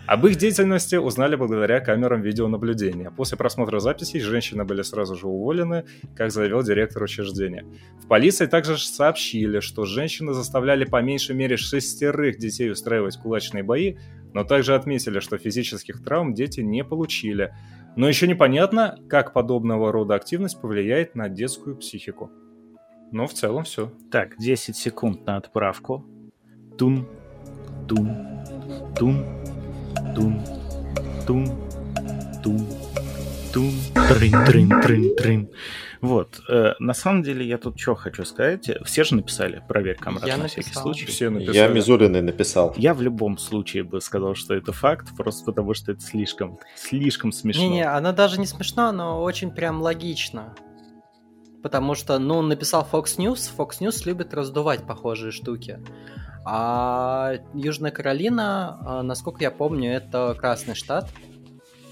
D: Об их деятельности узнали благодаря камерам видеонаблюдения. После просмотра записей женщины были сразу же уволены, как заявил директор учреждения. В полиции также сообщили, что женщины заставляли по меньшей мере шестерых детей устраивать кулачные бои, но также отметили, что физических травм дети не получили. Но еще непонятно, как подобного рода активность повлияет на детскую психику. Но в целом все.
C: Так, 10 секунд на отправку. Тун, тун, тун, тун, тун, тун, тун, трын, трын, трын, трын. Вот, э, на самом деле я тут что хочу сказать. Все же написали, проверь, комрад,
B: Я
C: на всякий
B: написал.
C: случай.
D: Все написали.
E: Я Мизулиной написал.
C: Я в любом случае бы сказал, что это факт, просто потому что это слишком, слишком смешно.
B: Не-не, она даже не смешна, но очень прям логично. Потому что, ну, написал Fox News, Fox News любит раздувать похожие штуки. А Южная Каролина, а, насколько я помню, это красный штат,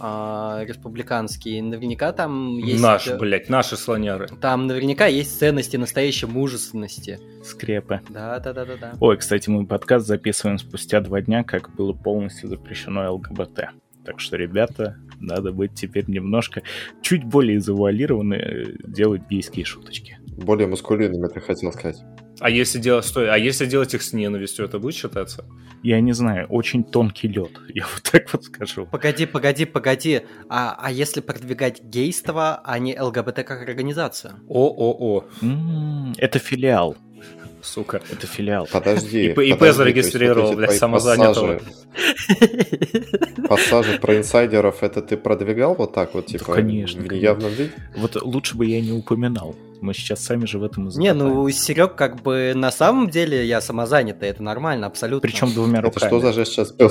B: а, республиканский. Наверняка там есть...
D: Наш,
B: э,
D: блядь, наши слоняры.
B: Там наверняка есть ценности настоящей мужественности.
C: Скрепы.
B: Да, да, да, да, да.
C: Ой, кстати, мы подкаст записываем спустя два дня, как было полностью запрещено ЛГБТ. Так что, ребята, надо быть теперь немножко чуть более завуалированы, э, делать гейские шуточки.
E: Более маскулинными, ты хотел сказать.
D: А если делать, стой, а если делать их с ненавистью, это будет считаться?
C: Я не знаю, очень тонкий лед, [laughs] я вот так вот скажу.
B: Погоди, погоди, погоди. А, а если продвигать гейство, а не ЛГБТ как организацию?
D: О-о-о,
C: М, Это филиал,
D: сука.
C: это филиал.
E: Подожди.
D: ИП ИП
E: подожди,
D: зарегистрировал,
E: вот
D: блядь, самозанятого.
E: пассажи- Пассажи про инсайдеров, это ты продвигал вот так вот, типа,
C: конечно,
E: в неявном виде?
C: Вот лучше бы я не упоминал. Мы сейчас сами же в этом и
B: Не, ну, Серег, как бы на самом деле я самозанятый, это нормально, абсолютно.
C: Причем двумя
E: Это
C: руками.
E: что за жест сейчас был?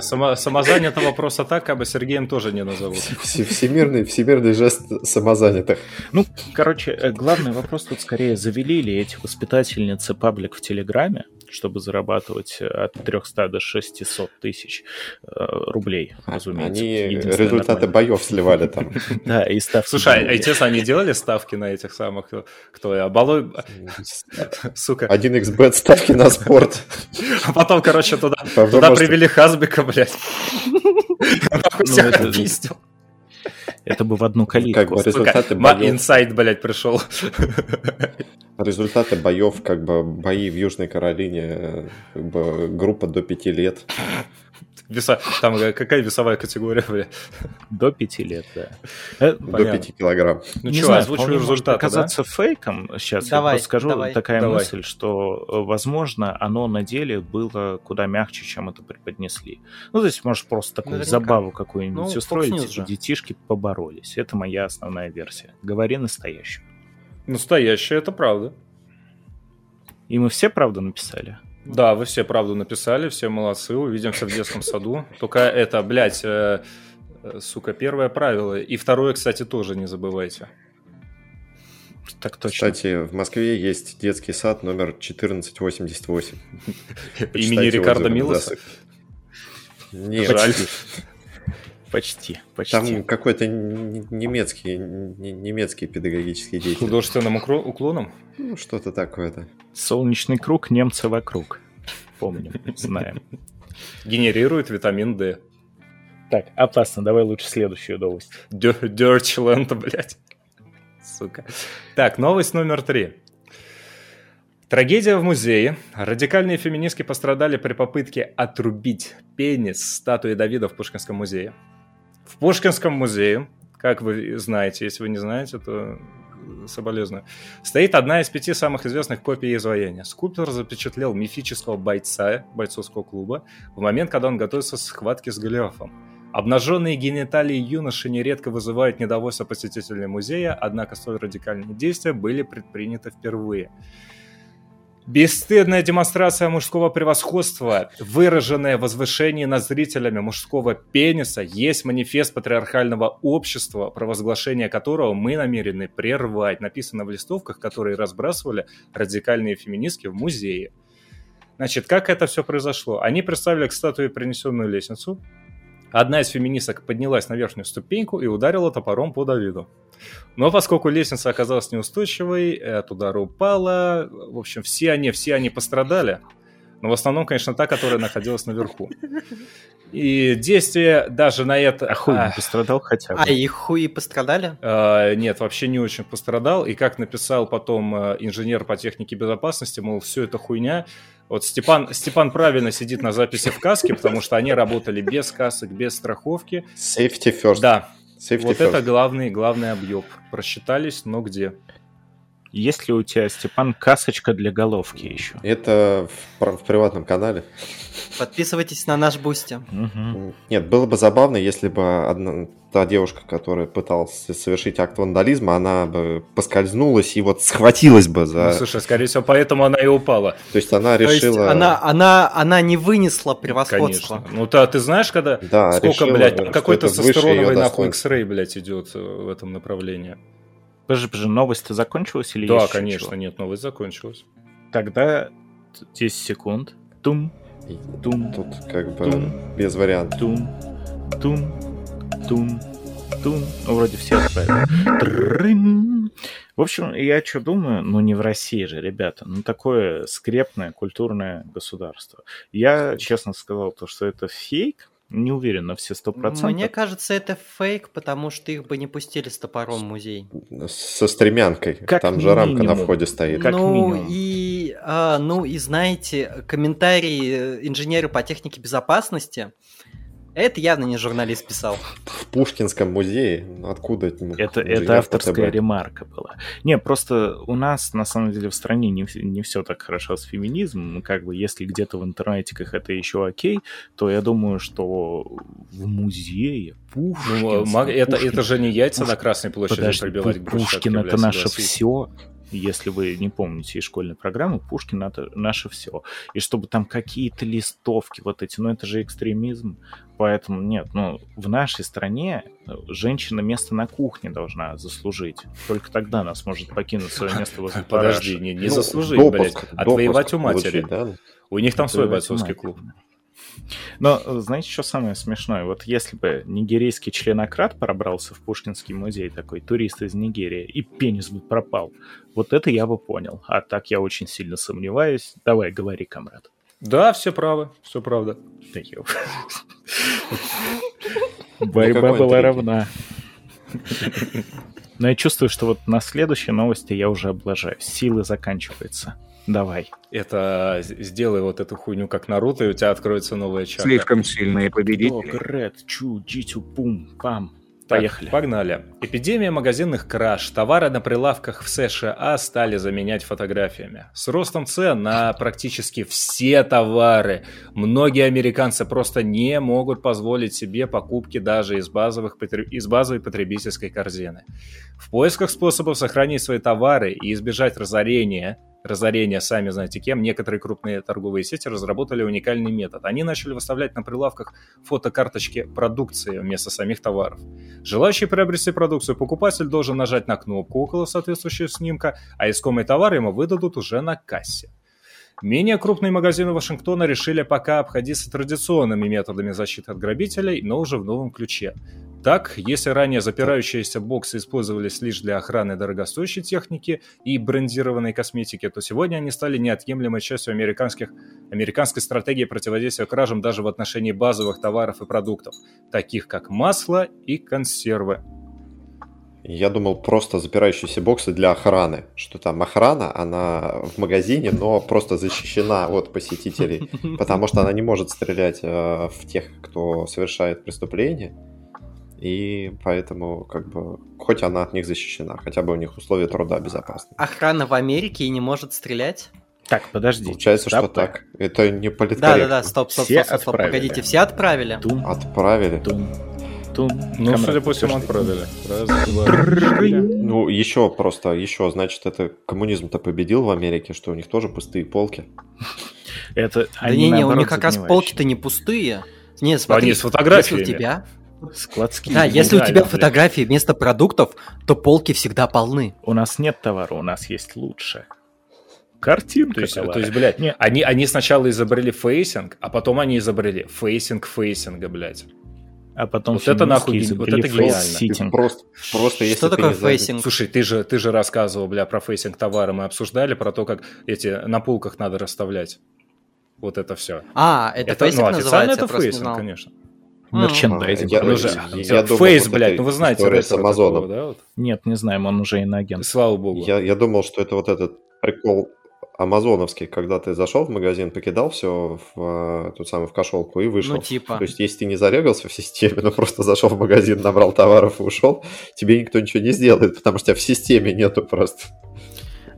D: Само- Самозанятого просто так, а бы Сергеем тоже не назовут.
E: Все- Всемирный, всемирный жест самозанятых.
C: Ну, короче, э, главный вопрос тут скорее, завели ли эти воспитательницы паблик в Телеграме, чтобы зарабатывать э, от 300 до 600 тысяч э, рублей, разумеется.
E: Они результаты
C: нормальное.
E: боев сливали там. [laughs]
C: Да, и ставки.
D: Слушай, а естественно, они делали ставки на этих самых, кто- я? Балой, сука.
E: 1xbet ставки на спорт.
D: А потом, короче, туда, привели Хазбика, блядь. [laughs]
C: Ну,
D: всех
C: это- бы в одну
E: Как бы
C: калитку.
E: результаты боев,
D: Инсайд, блядь, пришел.
E: результаты боев, как бы бои в Южной Каролине, э, как бы группа до пяти лет.
D: Веса... Там э, какая весовая категория, блядь?
C: До пяти лет, да. Э,
E: До
D: Понятно.
E: 5 килограмм.
D: Ну что,
C: знаю,
D: озвучиваю
C: может
D: результаты, да?
C: оказаться фейком. Сейчас
B: Давай,
C: я скажу
B: давай.
C: такая
D: Давай.
C: мысль, что, э, возможно, оно на деле было куда мягче, чем это преподнесли. Ну, то есть, может, просто такую
B: Наверняка.
C: забаву какую-нибудь
B: Ну,
C: устроить,
B: News
C: типа, детишки поборолись. Это моя основная версия. Говори настоящую.
D: Настоящее, это правда.
C: И мы все правду написали?
D: Да, вы все правду написали, все молодцы, увидимся в детском саду. Только это, блядь, э, э, сука, первое правило. И второе, кстати, тоже не забывайте.
C: Так точно.
E: Кстати, в Москве есть детский сад номер 1488. [laughs]
D: Имени Рикардо Милоса.
E: Нет,
D: Жаль. [laughs]
C: Почти, почти.
E: там какой-то немецкий, немецкий педагогический деятель.
D: Художественным уклоном.
E: Ну, что-то такое, да.
C: Солнечный круг, немцы вокруг. Помним, знаем.
D: Генерирует витамин D.
C: Так, опасно, давай лучше следующую новость.
D: Дёрч лента, блядь. Сука. Так, новость номер три. Трагедия в музее. Радикальные феминистки пострадали при попытке отрубить пенис статуи Давида в Пушкинском музее. В Пушкинском музее, как вы знаете, если вы не знаете, то соболезную, стоит одна из пяти самых известных копий изваяния. Скульптор запечатлел мифического бойца бойцовского клуба в момент, когда он готовится к схватке с Голиафом. Обнаженные гениталии юноши нередко вызывают недовольство посетителей музея, однако столь радикальные действия были предприняты впервые. Бесстыдная демонстрация мужского превосходства, выраженное возвышение над зрителями мужского пениса, есть манифест патриархального общества, провозглашение которого мы намерены прервать. Написано в листовках, которые разбрасывали радикальные феминистки в музее. Значит, как это все произошло? Они представили к статуе принесенную лестницу. Одна из феминисток поднялась на верхнюю ступеньку и ударила топором по Давиду. Но поскольку лестница оказалась неустойчивой, от удара упала. В общем, все они, все они пострадали. Но в основном, конечно, та, которая находилась наверху. И действие даже на это...
C: А хуй не пострадал хотя бы.
B: А их хуи пострадали?
D: а, нет, вообще не очень пострадал. И как написал потом э, инженер по технике безопасности, мол, все это хуйня. Вот Степан, Степан правильно сидит на записи в каске, потому что они работали без касок, без страховки.
E: Safety first.
D: Да,
E: safety
D: вот
E: first.
D: это главный, главный объем. Просчитались, но где?
C: Есть ли у тебя, Степан, касочка для головки еще?
E: Это в, в приватном канале.
B: Подписывайтесь на наш Бусти.
C: Мгм.
E: Нет, было бы забавно, если бы одна, та девушка, которая пыталась совершить акт вандализма, она бы поскользнулась и вот схватилась бы за...
D: Ну, слушай, скорее всего, поэтому она и упала.
E: То есть она
B: То есть
E: решила...
B: она, она, она не вынесла превосходства.
D: Конечно. Ну, та, ты знаешь, когда...
E: Да,
D: Сколько,
E: решила,
D: блядь, там какой-то
E: её
D: нахуй. X-ray, блядь, идет э, в этом направлении.
C: Подожди, подожди, новость-то закончилась или
D: Да, конечно,
C: чего?
D: нет, новость закончилась.
C: Тогда 10 секунд. Тум, тум,
E: Тут как бы
C: Тум.
E: без вариантов.
C: тум, тум, тум, тум. Ну, вроде все отправили. В общем, я что думаю, ну не в России же, ребята, ну такое скрепное культурное государство. Я честно сказал то, что это фейк, не уверен на все сто процентов.
B: Мне кажется, это фейк, потому что их бы не пустили с топором в музей.
E: Со стремянкой.
C: Как
E: Там же рамка на
C: минимум.
E: входе стоит.
C: Как
B: ну
C: минимум.
B: и а, ну и знаете, комментарии э, инженеры по технике безопасности Это явно не журналист писал.
E: В Пушкинском музее? Откуда?
C: Это, это авторская ремарка была. Не, просто у нас, на самом деле, в стране не, не все так хорошо с феминизмом. Ну, как бы, если где-то в интернетиках это еще окей, то я думаю, что в музее Пушкинском...
D: Ну, это,
C: Пушкин,
D: это же не яйца Пушкин, на Красной площади
C: подожди,
D: прибивать
C: Пушкин это наше все если вы не помните из школьной программы, Пушкин это наше все. И чтобы там какие-то листовки вот эти, ну это же экстремизм. Поэтому нет, ну в нашей стране э, женщина место на кухне должна заслужить. Только тогда она сможет покинуть свое место возле
D: Подожди, не, не ну, заслужить, блядь, отвоевать у матери. да? У них там свой бойцовский клуб.
C: Но, знаете, что самое смешное? Вот если бы нигерийский членократ пробрался в Пушкинский музей, такой турист из Нигерии, и пенис бы пропал, вот это я бы понял. А так я очень сильно сомневаюсь. Давай, говори, комрад.
D: Да, все правы, все правда. [laughs]
C: Борьба была равна. Но я чувствую, что вот на следующей новости я уже облажаюсь. Силы заканчиваются. Давай.
D: Это сделай вот эту хуйню как Наруто, и у тебя откроется новая чакра.
A: Слишком сильные победители.
C: Ред, чу, джитю, пум, пам.
D: Поехали. Так, погнали. Эпидемия магазинных краж. Товары на прилавках в США стали заменять фотографиями. С ростом цен на практически все товары многие американцы просто не могут позволить себе покупки даже из, базовых, из базовой потребительской корзины. В поисках способов сохранить свои товары и избежать разорения разорения, сами знаете кем, некоторые крупные торговые сети разработали уникальный метод. Они начали выставлять на прилавках фотокарточки продукции вместо самих товаров. Желающий приобрести продукцию покупатель должен нажать на кнопку около соответствующего снимка, а искомый товар ему выдадут уже на кассе. Менее крупные магазины Вашингтона решили пока обходиться традиционными методами защиты от грабителей, но уже в новом ключе. Так, если ранее запирающиеся боксы использовались лишь для охраны дорогостоящей техники и брендированной косметики, то сегодня они стали неотъемлемой частью американских, американской стратегии противодействия кражам даже в отношении базовых товаров и продуктов, таких как масло и консервы.
E: Я думал, просто запирающиеся боксы для охраны, что там охрана, она в магазине, но просто защищена от посетителей, потому что она не может стрелять э, в тех, кто совершает преступление и поэтому, как бы, хоть она от них защищена, хотя бы у них условия труда безопасны.
B: Охрана в Америке и не может стрелять?
C: Так, подожди.
E: Получается, что так. Это не политкорректно.
B: Да-да-да, стоп, стоп, все стоп, стоп, стоп, погодите, все отправили?
E: Тум. Отправили.
C: Тум. Тум.
D: Ну, Камера, судя по всему, отправили.
E: Раз, два, Ну, еще просто, еще, значит, это коммунизм-то победил в Америке, что у них тоже пустые полки.
C: Это
B: да не-не, у них как раз полки-то не пустые. Не, смотри,
D: Они с фотографиями.
B: Если у тебя
C: Складские.
B: Да, если у тебя фотографии вместо продуктов, то полки всегда полны.
C: У нас нет товара, у нас есть лучше. Картинка.
D: То есть, товара. то есть блядь, нет. Они, они сначала изобрели фейсинг, а потом они изобрели фейсинг фейсинга, блядь.
C: А потом
D: вот это нахуй, вот это гениально.
E: Просто, просто если
B: Что такое фейсинг?
D: Слушай, ты же, ты же рассказывал, бля, про фейсинг товара. Мы обсуждали про то, как эти на полках надо расставлять. Вот это все.
B: А, это, это фейсинг ну, называется?
D: это фейсинг, конечно.
C: Мерчендайзинг.
E: Я,
D: ну,
E: же,
D: я, я думал, Фейс, вот блядь, ну вы знаете
E: с Амазоном. Такого, да,
C: вот? Нет, не знаем, он уже иноагент.
D: Слава богу.
E: Я, я думал, что это вот этот прикол амазоновский, когда ты зашел в магазин, покидал все в ту самую в кошелку и вышел.
B: Ну, типа.
E: То есть, если ты не зарегался в системе, [laughs] но просто зашел в магазин, набрал товаров и ушел, тебе никто ничего не сделает, потому что тебя в системе нету просто.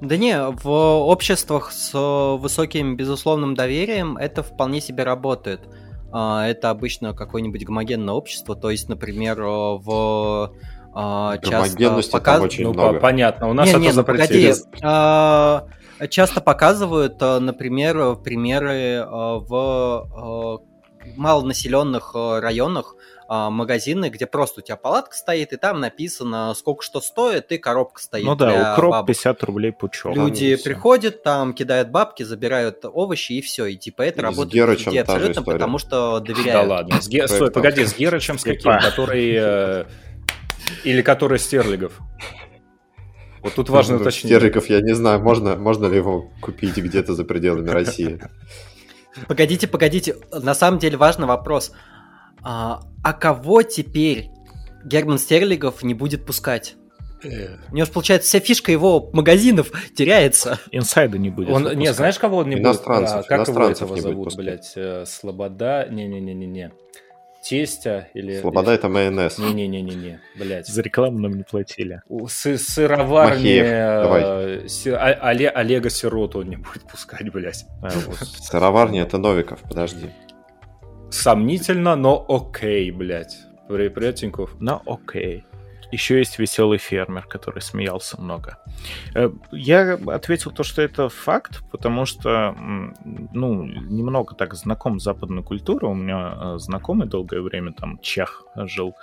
B: Да не, в обществах с высоким безусловным доверием это вполне себе работает. А, это обычно какое-нибудь гомогенное общество, то есть, например, в а, часто
E: показ...
D: ну, много. понятно, у нас не, это не, запретили.
B: А, часто показывают, например, примеры в малонаселенных районах, магазины, где просто у тебя палатка стоит, и там написано, сколько что стоит, и коробка стоит.
C: Ну да, укроп бабок. 50 рублей пучок.
B: Люди ну, приходят, там кидают бабки, забирают овощи, и все. И типа это и работает везде абсолютно, потому что доверяют.
D: Да ладно, с Ге... Стой, погоди, с [laughs] Герычем с каким? Который... Э, или который Стерлигов? Вот тут важно ну, уточнить.
E: Стерлигов, я не знаю, можно, можно ли его купить где-то за пределами России.
B: Погодите, погодите. На самом деле важный вопрос. А, а кого теперь Герман Стерлигов не будет пускать? Э. У него же, получается, вся фишка его магазинов теряется.
C: Инсайда не будет.
D: Он, не, знаешь, кого он не
E: иностранцев,
D: будет? А, как его этого зовут, блядь? Э, Слобода? Не-не-не-не-не. тестя или...
E: Слобода это майонез.
D: Не-не-не-не-не, блядь.
C: За рекламу нам не платили.
D: У- Сы сыроварни
E: Махеев, давай.
D: э, си- а- Оле- Олега Сироту он не будет пускать, блядь.
C: А, вот.
E: Сыроварня это Новиков, подожди.
D: Сомнительно, но окей, блядь. При- Приятеньков.
C: Ну, окей. Еще есть веселый фермер, который смеялся много. Э, Я ответил то, что это факт, потому что, ну, немного так знаком с западной культурой. У меня э, знакомый долгое время там чех жил.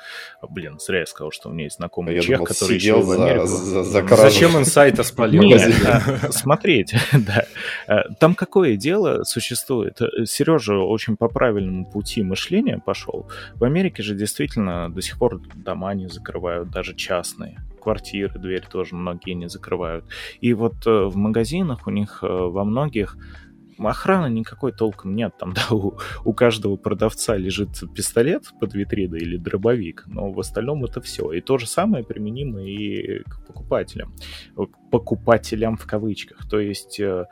C: Блин, зря я сказал, что у меня есть знакомый
E: Я
C: чех,
E: думал,
C: который
E: сидел
C: жил в
E: за- за- за кражу.
D: Зачем инсайта [laughs] спалил?
C: Нет, а, смотрите, [laughs] да. А, Там какое дело существует? Сережа очень по правильному пути мышления пошел. В Америке же действительно до сих пор дома не закрывают, даже частные. Квартиры, дверь тоже многие не закрывают. И вот э, в магазинах у них э, во многих охраны никакой толком нет. Там, [laughs] да, у, у каждого продавца лежит пистолет под витриной или дробовик, но в остальном это все. И то же самое применимо и к покупателям. К покупателям в кавычках. То есть э,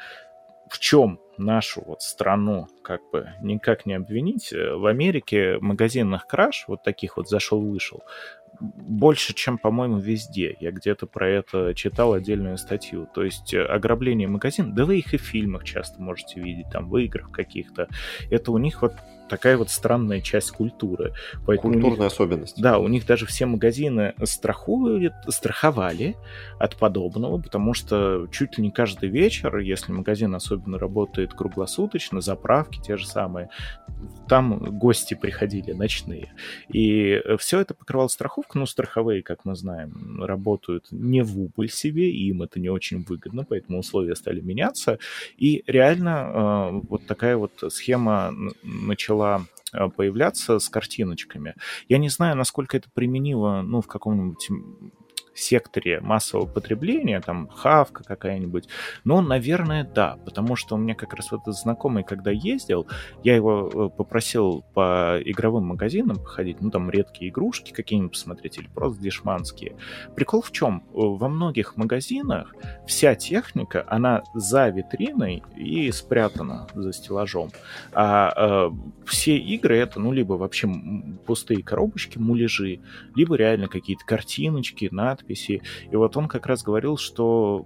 C: в чем нашу вот страну как бы никак не обвинить. Э, В Америке магазинных краж, вот таких вот зашел-вышел, больше, чем, по-моему, везде. Я где-то про это читал отдельную статью. То есть э, ограбление магазина, да вы их и в фильмах часто можете видеть, там, в играх каких-то. Это у них вот такая вот странная часть культуры. Поэтому у них-
E: Культурная особенность.
C: да, у них даже все магазины страхуют, страховали от подобного, потому что чуть ли не каждый вечер, если магазин особенно работает круглосуточно, заправки те же самые, там гости приходили ночные. И все это покрывала страховка, ну, страховые, как мы знаем, работают не в убыль себе, и им это не очень выгодно, поэтому условия стали меняться. И реально э, вот такая вот схема начала э, появляться с картиночками. Я не знаю, насколько это применимо, ну, в каком-нибудь секторе массового потребления, там, хавка какая-нибудь, но, наверное, да, потому что у меня как раз вот этот знакомый, когда ездил, я его э, попросил по игровым магазинам походить, ну, там, редкие игрушки какие-нибудь посмотреть или просто дешманские. Прикол в чем? Во многих магазинах вся техника, она за витриной и спрятана за стеллажом. А э, все игры это, ну, либо вообще пустые коробочки, муляжи, либо реально какие-то картиночки, надписи. И вот он как раз говорил, что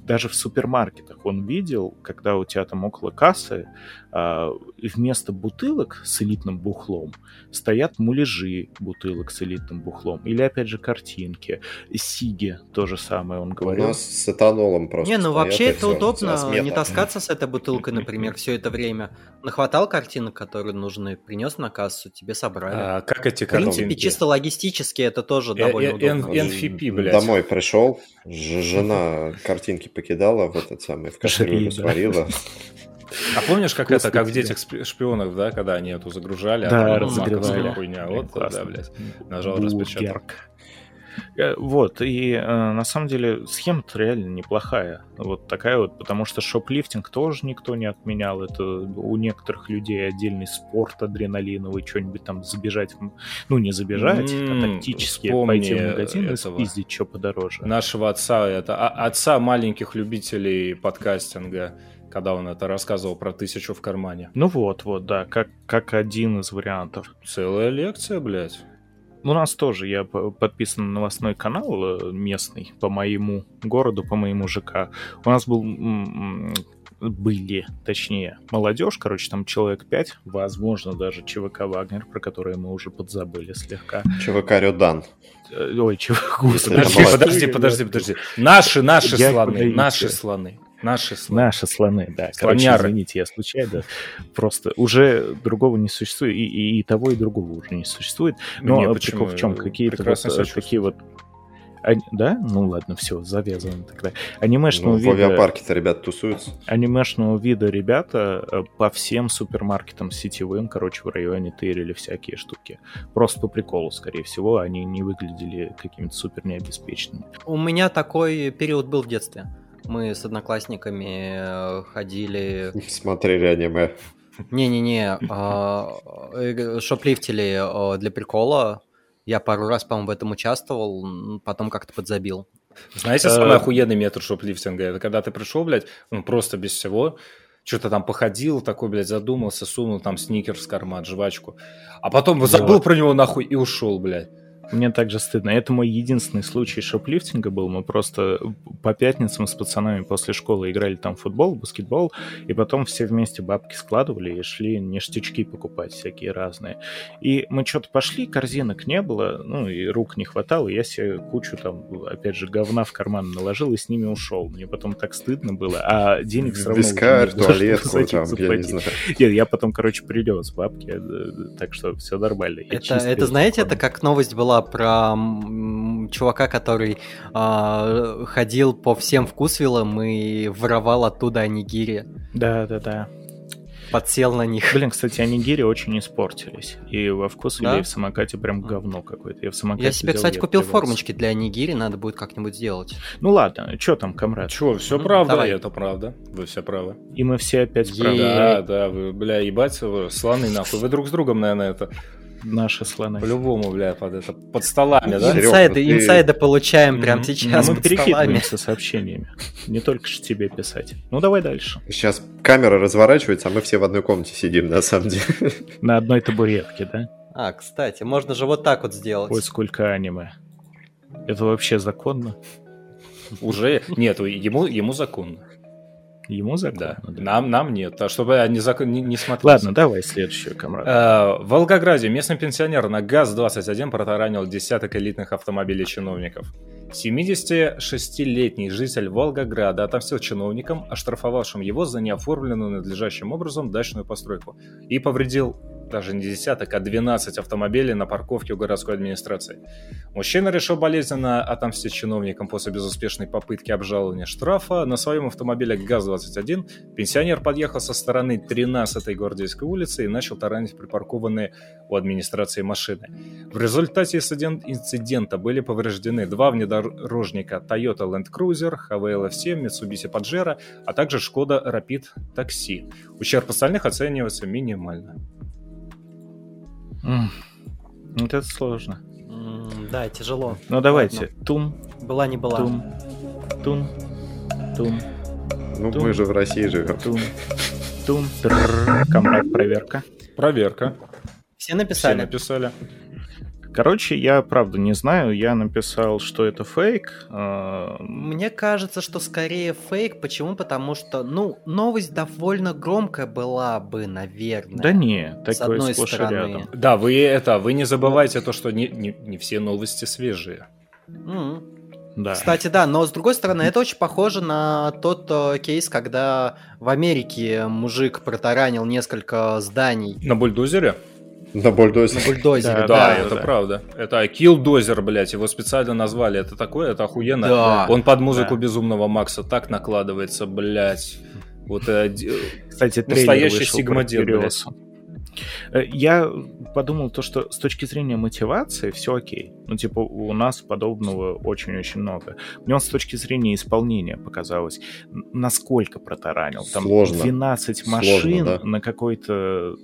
C: даже в супермаркетах он видел, когда у тебя там около кассы а, вместо бутылок с элитным бухлом стоят муляжи бутылок с элитным бухлом. Или, опять же, картинки. Сиги то же самое он
E: У
C: говорил.
E: нас с этанолом просто
B: Не, ну вообще это удобно, не таскаться с этой бутылкой, например, все это время. Нахватал картинок, которые нужны, принес на кассу, тебе собрали.
D: А как эти
B: В принципе,
D: картинки?
B: чисто логистически это тоже
D: Э,
B: довольно
D: э,
B: удобно.
D: NFP, блядь.
E: Домой пришел, жена [laughs] картинки покидала в этот самый, в кастрюлю сварила.
D: А помнишь, как
C: Вкусно
D: это, как в детях шпионах, да, когда они эту загружали, а
C: Да,
D: там
C: разогревали.
D: хуйня,
C: Блин,
D: вот да, блядь. Нажал,
C: Бургер. Э, Вот, и э, на самом деле схема-то реально неплохая. Вот такая вот, потому что шоплифтинг тоже никто не отменял. Это у некоторых людей отдельный спорт адреналиновый, что-нибудь там забежать, ну не забежать, а
D: М,
C: тактически пойти в магазин и спиздить что подороже.
D: Нашего отца, это а- отца маленьких любителей подкастинга, когда он это рассказывал про тысячу в кармане.
C: Ну вот, вот, да, как, как один из вариантов.
D: Целая лекция, блядь.
C: У нас тоже, я подписан на новостной канал э, местный по моему городу, по моему ЖК. У нас был были, точнее, молодежь, короче, там человек 5, возможно, даже ЧВК «Вагнер», про который мы уже подзабыли слегка.
E: ЧВК Рёдан.
C: Э, Ой, ЧВК,
D: Подожди, подожди, подожди, подожди. Наши, наши
C: Я
D: слоны, наши слоны, наши слоны.
C: Наши слоны, да. Короче,
D: Слоняры.
C: извините, я случайно. Просто уже другого не существует, и, и, и того, и другого уже не существует. Но
D: Не,
C: э,
D: почему?
C: прикол в чем? Какие-то вот, э, такие вот... ани- Да? Ну ладно, все, завязано тогда. Анимешного
E: Ну, в
C: вида...
E: авиапарке-то ребят тусуются.
C: анимешного вида ребята э, по всем супермаркетам сетевым, короче, в районе тырили всякие штуки. Просто по приколу, скорее всего, они не выглядели какими-то супер необеспеченными.
B: У меня такой период был в детстве. Мы с одноклассниками э, ходили... [laughs]
E: Смотрели аниме.
B: Не-не-не, а, э, шоплифтили э, для прикола. Я пару раз, по-моему, в этом участвовал, потом как-то подзабил.
D: Знаете,
C: Э,
D: самый охуенный метод шоплифтинга? Это когда ты пришел, блядь, ну просто без всего, что-то там походил, такой, блядь, задумался, сунул там сникерс в карман, жвачку. А потом забыл про него нахуй и ушел, блядь.
C: Мне также стыдно. Это мой единственный случай шоплифтинга был. Мы просто по пятницам с пацанами после школы играли там в футбол, баскетбол, и потом все вместе бабки складывали и шли ништячки покупать всякие разные. И мы что-то пошли, корзинок не было, ну и рук не хватало, и я себе кучу там, опять же, говна в карман наложил и с ними ушел. Мне потом так стыдно было, а денег все равно...
E: Вискарь, туалетку там, я не знаю.
C: Нет, я потом, короче, привез бабки, э, так что все нормально.
B: Это, это знаете, это как новость была про м, чувака, который а, ходил по всем вкусвиллам и воровал оттуда анигири.
C: Да-да-да.
B: Подсел на них.
C: Блин, кстати, анигири очень испортились. И во вкус
B: Да?
C: и в самокате прям говно какое-то. Я в самокате
B: Я себе,
C: делал,
B: кстати,
C: я
B: купил
C: плевался.
B: формочки для анигири, надо будет как-нибудь сделать.
C: Ну ладно, что там, комрад?
D: Че, все
B: Ну,
D: правда,
B: давай.
D: это правда. Вы все правы.
C: И мы все опять
B: Е-
C: правы.
D: Да, да, вы, бля, ебать, вы слоны нахуй. Вы друг с другом, наверное, это
C: Наши слоны.
D: по-любому, бля, под это, под столами, да?
B: Инсайды,
E: ну ты-
B: инсайды получаем прямо
D: Мгм.
B: сейчас
C: мы
B: под столами.
C: перекидываемся сообщениями. Не только ж тебе писать. Ну давай дальше.
E: Сейчас камера разворачивается, а мы все в одной комнате сидим, на самом деле.
C: На одной табуретке, да?
B: А, кстати, можно же вот так вот сделать.
C: Ой, сколько аниме. Это вообще законно?
D: Уже нет, ему, ему законно.
C: Ему законно?
D: Да. Нам, нам нет. А чтобы не, зак- не, не смотреть.
C: Ладно, давай следующую, комрад.
D: Э, В Волгограде местный пенсионер на ГАЗ-21 протаранил десяток элитных автомобилей чиновников. 76-летний житель Волгограда отомстил чиновникам, оштрафовавшим его за неоформленную надлежащим образом дачную постройку, и повредил даже не десяток, а 12 автомобилей на парковке у городской администрации. Мужчина решил болезненно отомстить чиновникам после безуспешной попытки обжалования штрафа. На своем автомобиле ГАЗ-21 пенсионер подъехал со стороны 13-й Гвардейской улицы и начал таранить припаркованные у администрации машины. В результате инцидент- инцидента были повреждены два внедорожника Toyota Land Cruiser, HVLF7, Mitsubishi Pajero, а также Skoda Rapid Taxi. Ущерб остальных оценивается минимально.
C: Вот это сложно.
B: Да, тяжело.
C: Ну давайте. Тум,
B: Была не была.
C: тум, тум, тум,
E: Ну, мы же в России живем.
C: тум, тум. Комрад, проверка.
D: Проверка.
B: Все
D: Все
B: написали.
C: Короче, я правда не знаю. Я написал, что это фейк. А,
B: Мне кажется, что скорее фейк. Почему? Потому что, ну, новость довольно громкая была бы, наверное.
C: Да не,
B: С
C: такое
B: одной
C: сплошь и
B: стороны.
C: рядом.
D: Да, вы это, вы не забывайте то, что не, не, не все новости свежие.
B: М.
C: Да.
B: Кстати, да, но с другой стороны, это очень похоже на тот э, кейс, когда в Америке мужик протаранил несколько зданий
D: На бульдозере?
E: На бульдозе.
B: на бульдозере.
C: Да,
D: Да,
B: Да,
D: это
C: да.
D: правда. Это киллдозер, блядь, его специально назвали. Это такое, это охуенно.
B: Да.
D: Он под музыку
C: Да.
D: Безумного Макса так накладывается, блядь. Вот э,
C: Кстати,
D: Настоящий
C: про Фуриосу. Э, Я подумал то, что с точки зрения мотивации все окей. Ну, типа, у нас подобного очень-очень много. Мне он с точки зрения исполнения показалось, насколько протаранил. Там
E: Сложно.
C: 12
E: Сложно,
C: машин
E: да.
C: на какой-то,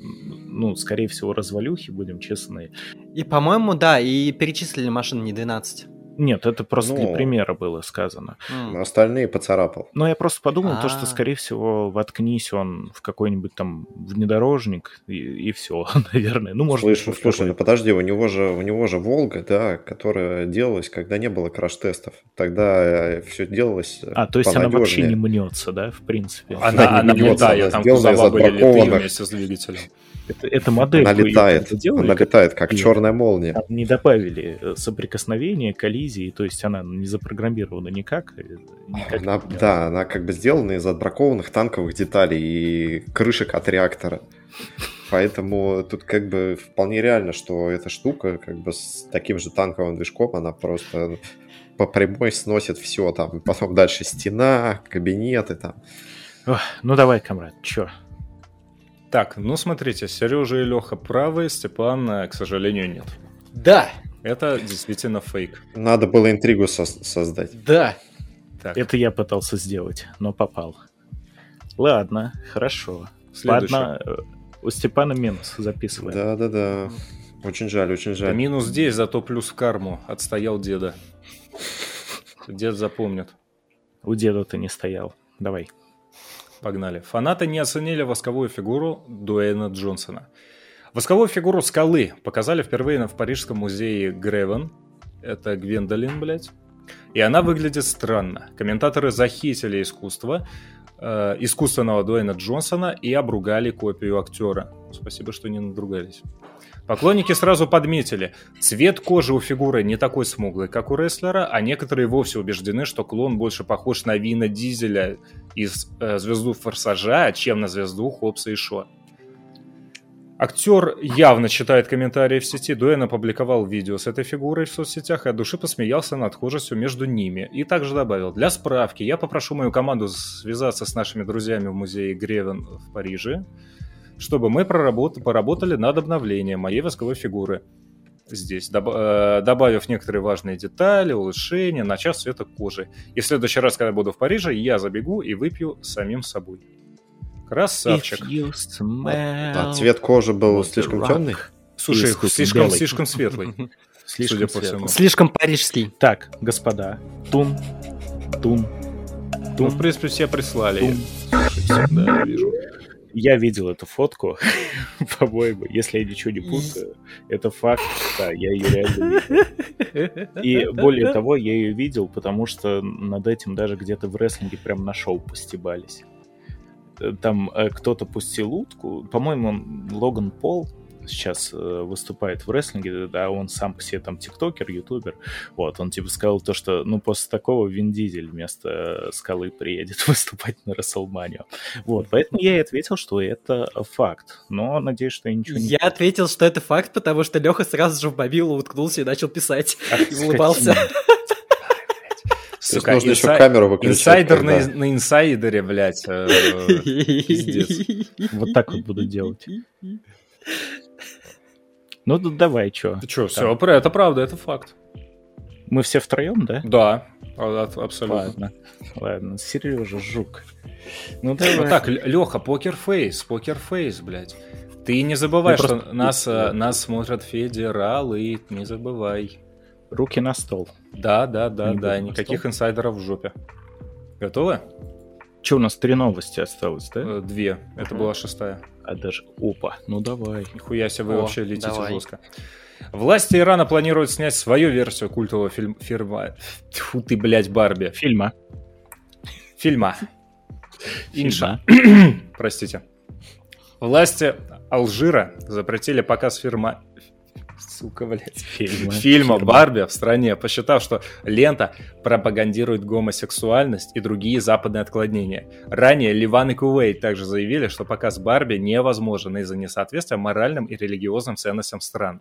C: ну, скорее всего, развалюхе, будем честны.
B: И, по-моему, да, и перечислили машины не 12.
C: Нет, это просто для
E: Ну.
C: примера было сказано.
E: Остальные поцарапал.
C: Но я просто подумал, то, что,
B: А.
C: скорее всего, воткнись он в какой-нибудь там внедорожник, и, все, [laughs] наверное. Ну, может
E: Слышь,
C: быть,
E: слушай, ну подожди, у него же у него же Волга, да, которая делалась, когда не было краш-тестов. Тогда все делалось. э,
C: А, то есть она вообще не мнется, да, в принципе?
E: Она
D: она,
E: не
D: она
E: мнется,
D: летает,
E: она
D: там кузова были вместе с двигателем.
C: Это, это модель.
E: Она летает. Она
C: как-
E: летает, как
C: Нет.
E: черная молния.
C: не добавили э, соприкосновения, коллизии, то есть она не запрограммирована никак. э, никак
E: Она,
C: не-
E: да, она как бы сделана из отбракованных танковых деталей и крышек от реактора. Поэтому тут как бы вполне реально, что эта штука как бы с таким же танковым движком, она просто по прямой сносит все там. Потом дальше стена, кабинеты там.
C: Ох, ну давай, комрад, чё?
D: Так, ну смотрите, Сережа и Леха правы, Степан, к сожалению, нет.
B: Да,
D: Это действительно фейк.
E: Надо было интригу со- создать.
B: да.
D: Так,
C: Это я пытался сделать, но попал. Ладно, хорошо.
D: следующее.
C: Ладно, э, у Степана минус, записываем.
E: Да-да-да. Очень жаль, очень
D: Да
E: жаль.
D: минус здесь, зато плюс в карму. Отстоял деда. Дед запомнит.
C: У деда ты не стоял. Давай.
D: Погнали. Фанаты не оценили восковую фигуру Дуэйна Джонсона. Восковую фигуру скалы показали впервые в Парижском музее Гревен. Это Гвендолин, блядь. И она выглядит странно. Комментаторы захитили искусство, э, искусственного Дуэйна Джонсона и обругали копию актера. Спасибо, что не надругались. Поклонники сразу подметили, цвет кожи у фигуры не такой смуглый, как у рестлера, а некоторые вовсе убеждены, что клон больше похож на Вина Дизеля из э, «Звезду Форсажа», чем на звезду Хопса и Шо. Актер явно читает комментарии в сети. Дуэн опубликовал видео с этой фигурой в соцсетях и от души посмеялся над схожестью между ними. И также добавил, для справки, я попрошу мою команду связаться с нашими друзьями в музее Гревен в Париже, чтобы мы проработ- поработали над обновлением моей восковой фигуры здесь, доб- э, добавив некоторые важные детали, улучшения, начав цвета кожи. И в следующий раз, когда буду в Париже, я забегу и выпью самим собой. Красавчик.
E: А цвет кожи был слишком темный?
D: Слушай, слишком,
C: белый.
D: слишком светлый. [laughs]
C: Слишком
D: Судя по всему.
B: Слишком парижский.
C: Так, господа. Тун. Тун.
D: Ну,
C: Тун.
D: в принципе, все прислали.
C: Тун.
D: Всегда вижу.
C: Я видел эту фотку, [laughs] по-моему, если я ничего не путаю, это факт, да, я ее реально видел. И более того, я ее видел, потому что над этим даже где-то в рестлинге прям на шоу постебались. Там э, кто-то пустил утку, по-моему, Логан Пол сейчас э, выступает в рестлинге, да, он сам по себе там тиктокер, ютубер, вот, он типа сказал то, что, ну, после такого Вин Дизель вместо э, Скалы приедет [laughs] выступать на Расселманию. Вот, поэтому я и ответил, что это факт, но надеюсь, что я ничего не...
B: Я ответил, что это факт, потому что Леха сразу же в мобилу уткнулся и начал писать.
C: Ах, [laughs]
B: И улыбался.
C: скотина.
E: Есть нужно еще
D: инсай-
E: камеру выключать.
D: Инсайдер на,
E: когда-
D: на инсайдере, блядь. э, пиздец.
C: Вот так вот буду делать. Ну, да давай, что?
D: Ты что, все, это правда, это факт.
C: Мы все втроем, да?
D: Да, а- а- абсолютно.
C: Ладно, ладно. Сережа, жук. Ну,
D: Ну
C: давай.
D: так, Леха, покерфейс, покерфейс, блядь. Ты не забывай,
C: Я
D: что
C: просто-
D: нас, э, нас смотрят федералы, не забывай.
C: Руки на стол.
D: Да, да, да,
C: Не
D: да, никаких инсайдеров в жопе. Готовы?
C: Че, у нас три новости осталось, да?
D: Э, Две. Это
B: Мгм.
D: была шестая.
C: А даже... Опа, ну давай.
D: Нихуя себе вы
B: О,
D: вообще летите
B: давай.
D: жестко. Власти Ирана планируют снять свою версию культового фильм... фирма... Тьфу ты, блядь, Барби.
C: Фильма.
D: Фильма. Инша.
C: Фильма. [clears throat]
D: Простите. Власти Алжира запретили показ фирма... Сука, блядь.
C: Фильма.
D: Фильма. Барби в стране, посчитав, что лента пропагандирует гомосексуальность и другие западные отклонения. Ранее Ливан и Кувейт также заявили, что показ Барби невозможен из-за несоответствия моральным и религиозным ценностям стран.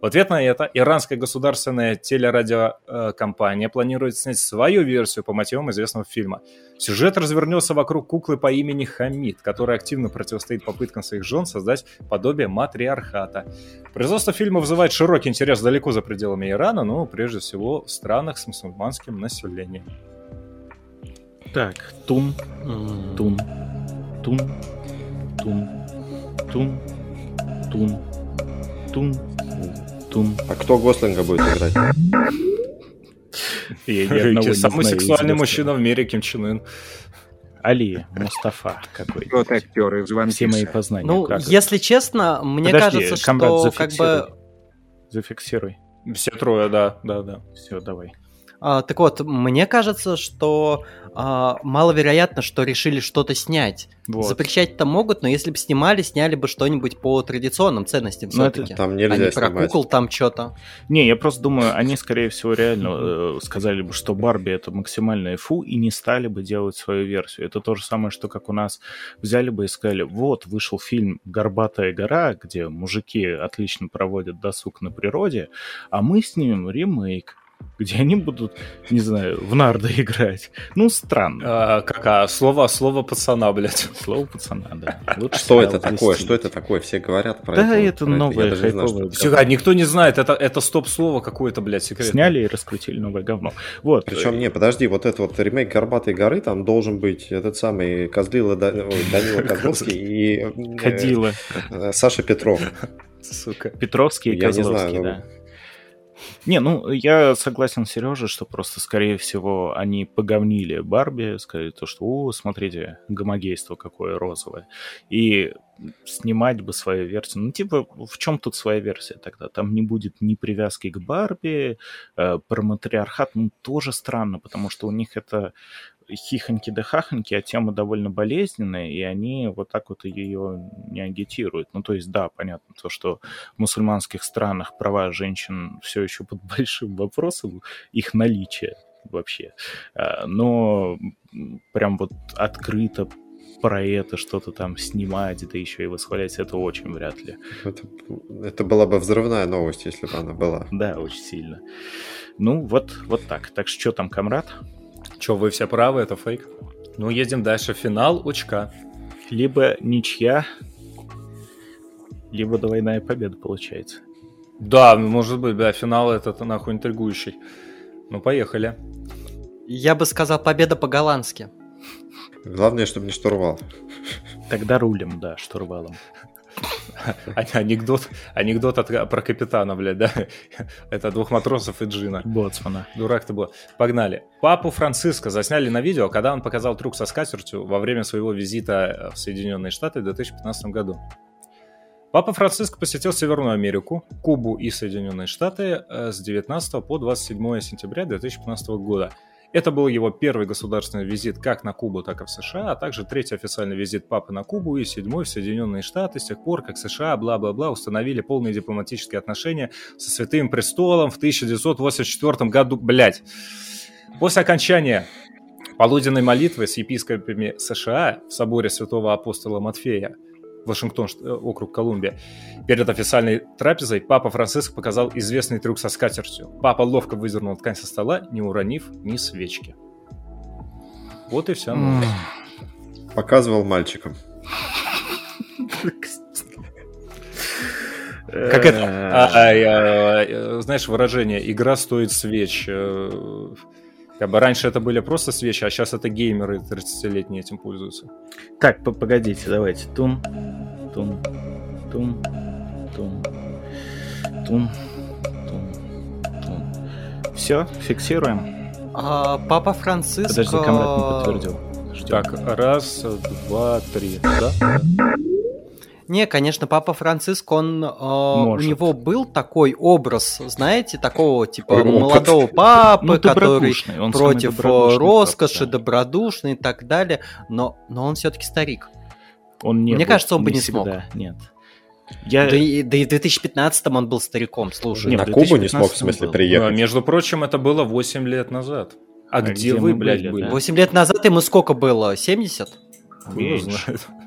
D: В ответ на это иранская государственная телерадиокомпания планирует снять свою версию по мотивам известного фильма. Сюжет развернется вокруг куклы по имени Хамид, которая активно противостоит попыткам своих жен создать подобие матриархата. Производство фильма вызывает широкий интерес далеко за пределами Ирана, но прежде всего в странах с мусульманским населением.
C: Так, тун,
B: М.
C: тун, тун, тун, тун, тун, тун, тун.
E: А кто Гослинга будет играть? [laughs]
C: Я ни одного
D: Самый сексуальный мужчина в мире Ким Чен Ын.
C: Али, Мустафа какой
A: Тот актер из One
C: Все мои познания.
B: Ну,
C: как?
B: если честно, мне
C: Подожди,
B: кажется, что как бы...
C: Зафиксируй.
D: Все трое, да, да, да.
C: Все, давай.
B: А, так вот, мне кажется, что а, маловероятно, что решили что-то снять.
C: Вот.
B: Запрещать-то могут, но если бы снимали, сняли бы что-нибудь по традиционным ценностям
C: Ну, это
B: все-таки.
E: Там
B: а
E: нельзя
B: не про
E: снимать.
B: кукол там что-то.
C: Не, я просто думаю, они, скорее всего, реально э, сказали бы, что Барби это максимальное фу, и не стали бы делать свою версию. Это то же самое, что как у нас взяли бы и сказали, вот, вышел фильм «Горбатая гора», где мужики отлично проводят досуг на природе, а мы снимем ремейк, где они будут, не знаю, в нарды [laughs] играть. Ну, странно.
D: А, как, а, слово, слово пацана, блядь.
C: Слово пацана, да. Лучше
E: Что это такое? Что это такое? Все говорят про
C: Да,
E: это.
C: это
E: про
C: новое хайповое
E: это.
D: Всё, а, никто не знает, это, это стоп-слово какое-то, блядь, секретное.
C: Сняли и раскрутили новое говно. Вот.
E: Причем, не, подожди, вот этот вот ремейк «Горбатой горы», там должен быть этот самый Козлила Да- Данила [laughs] Козловский и
C: Кадила.
E: э, Саша Петров.
D: Сука.
C: Петровский и Козловский,
E: ну,
C: да. Не, ну, я согласен с Сережей, что просто, скорее всего, они поговнили Барби, сказали то, что, о, смотрите, гомогейство какое розовое. И снимать бы свою версию. Ну, типа, в чем тут своя версия тогда? Там не будет ни привязки к Барби, э, про матриархат, ну, тоже странно, потому что у них это хихоньки да хахоньки, а тема довольно болезненная, и они вот так вот ее не агитируют. Ну, то есть, да, понятно, то, что в мусульманских странах права женщин все еще под [laughs] большим вопросом, их наличие вообще. А, но прям вот открыто про это что-то там снимать, да еще и восхвалять, это очень вряд ли.
E: Это, это была бы взрывная новость, если бы она была.
C: Да, очень сильно. Ну, вот, вот так. Так что там, комрад?
D: Че, вы все правы, это фейк. Ну, едем дальше. Финал очка.
C: Либо ничья, либо двойная победа получается.
D: Да, может быть, да, финал этот нахуй интригующий. Ну, поехали.
B: Я бы сказал победа по-голландски.
E: Главное, чтобы не штурвал.
C: Тогда рулем, да, штурвалом. [laughs]
D: Анекдот, анекдот от, про капитана, блядь, да? [laughs] Это двух матросов и Джина.
C: Боцмана.
D: Дурак ты был. Погнали. Папу Франциска засняли на видео, когда он показал трюк со скатертью во время своего визита в Соединенные Штаты в 2015 году. Папа Франциск посетил Северную Америку, Кубу и Соединенные Штаты э, с 19 по 27 сентября 2015 года – это был его первый государственный визит как на Кубу, так и в США, а также третий официальный визит папы на Кубу и седьмой в Соединенные Штаты с тех пор, как США, бла-бла-бла, установили полные дипломатические отношения со Святым Престолом в 1984 году. Блять. После окончания полуденной молитвы с епископами США в соборе святого апостола Матфея Вашингтон, э, округ Колумбия. Перед официальной трапезой папа Франциск показал известный трюк со скатертью. Папа ловко выдернул ткань со стола, не уронив ни свечки. Вот и вся новость.
E: Показывал мальчикам.
D: Как это? А, а, а, знаешь, выражение «игра стоит свеч». Как бы раньше это были просто свечи, а сейчас это геймеры 30-летние этим пользуются.
C: Так, погодите, давайте. Тун, тун, тун, тун, тун, тун, тун. Все, фиксируем.
B: А, папа Франциск...
C: Подожди, Камрад не подтвердил.
D: Ждем. Так, раз, два, три, да?
B: Не, конечно, папа Франциск, он, э, у него был такой образ, знаете, такого типа Ой, молодого папы, ну, который он против э, роскоши, папа, да. добродушный и так далее, но, но он все-таки старик.
C: Он не
B: Мне был, кажется, он бы не, не смог.
C: Нет.
B: Я... Да, и, да и в 2015 он был стариком, слушай.
E: Не, на Кубу не смог, в смысле, был. приехать.
D: Ну, между прочим, это было 8 лет назад. А, а где, где вы, блядь, были? Да?
B: 8 лет назад ему сколько было? 70?
C: Меньше. [laughs]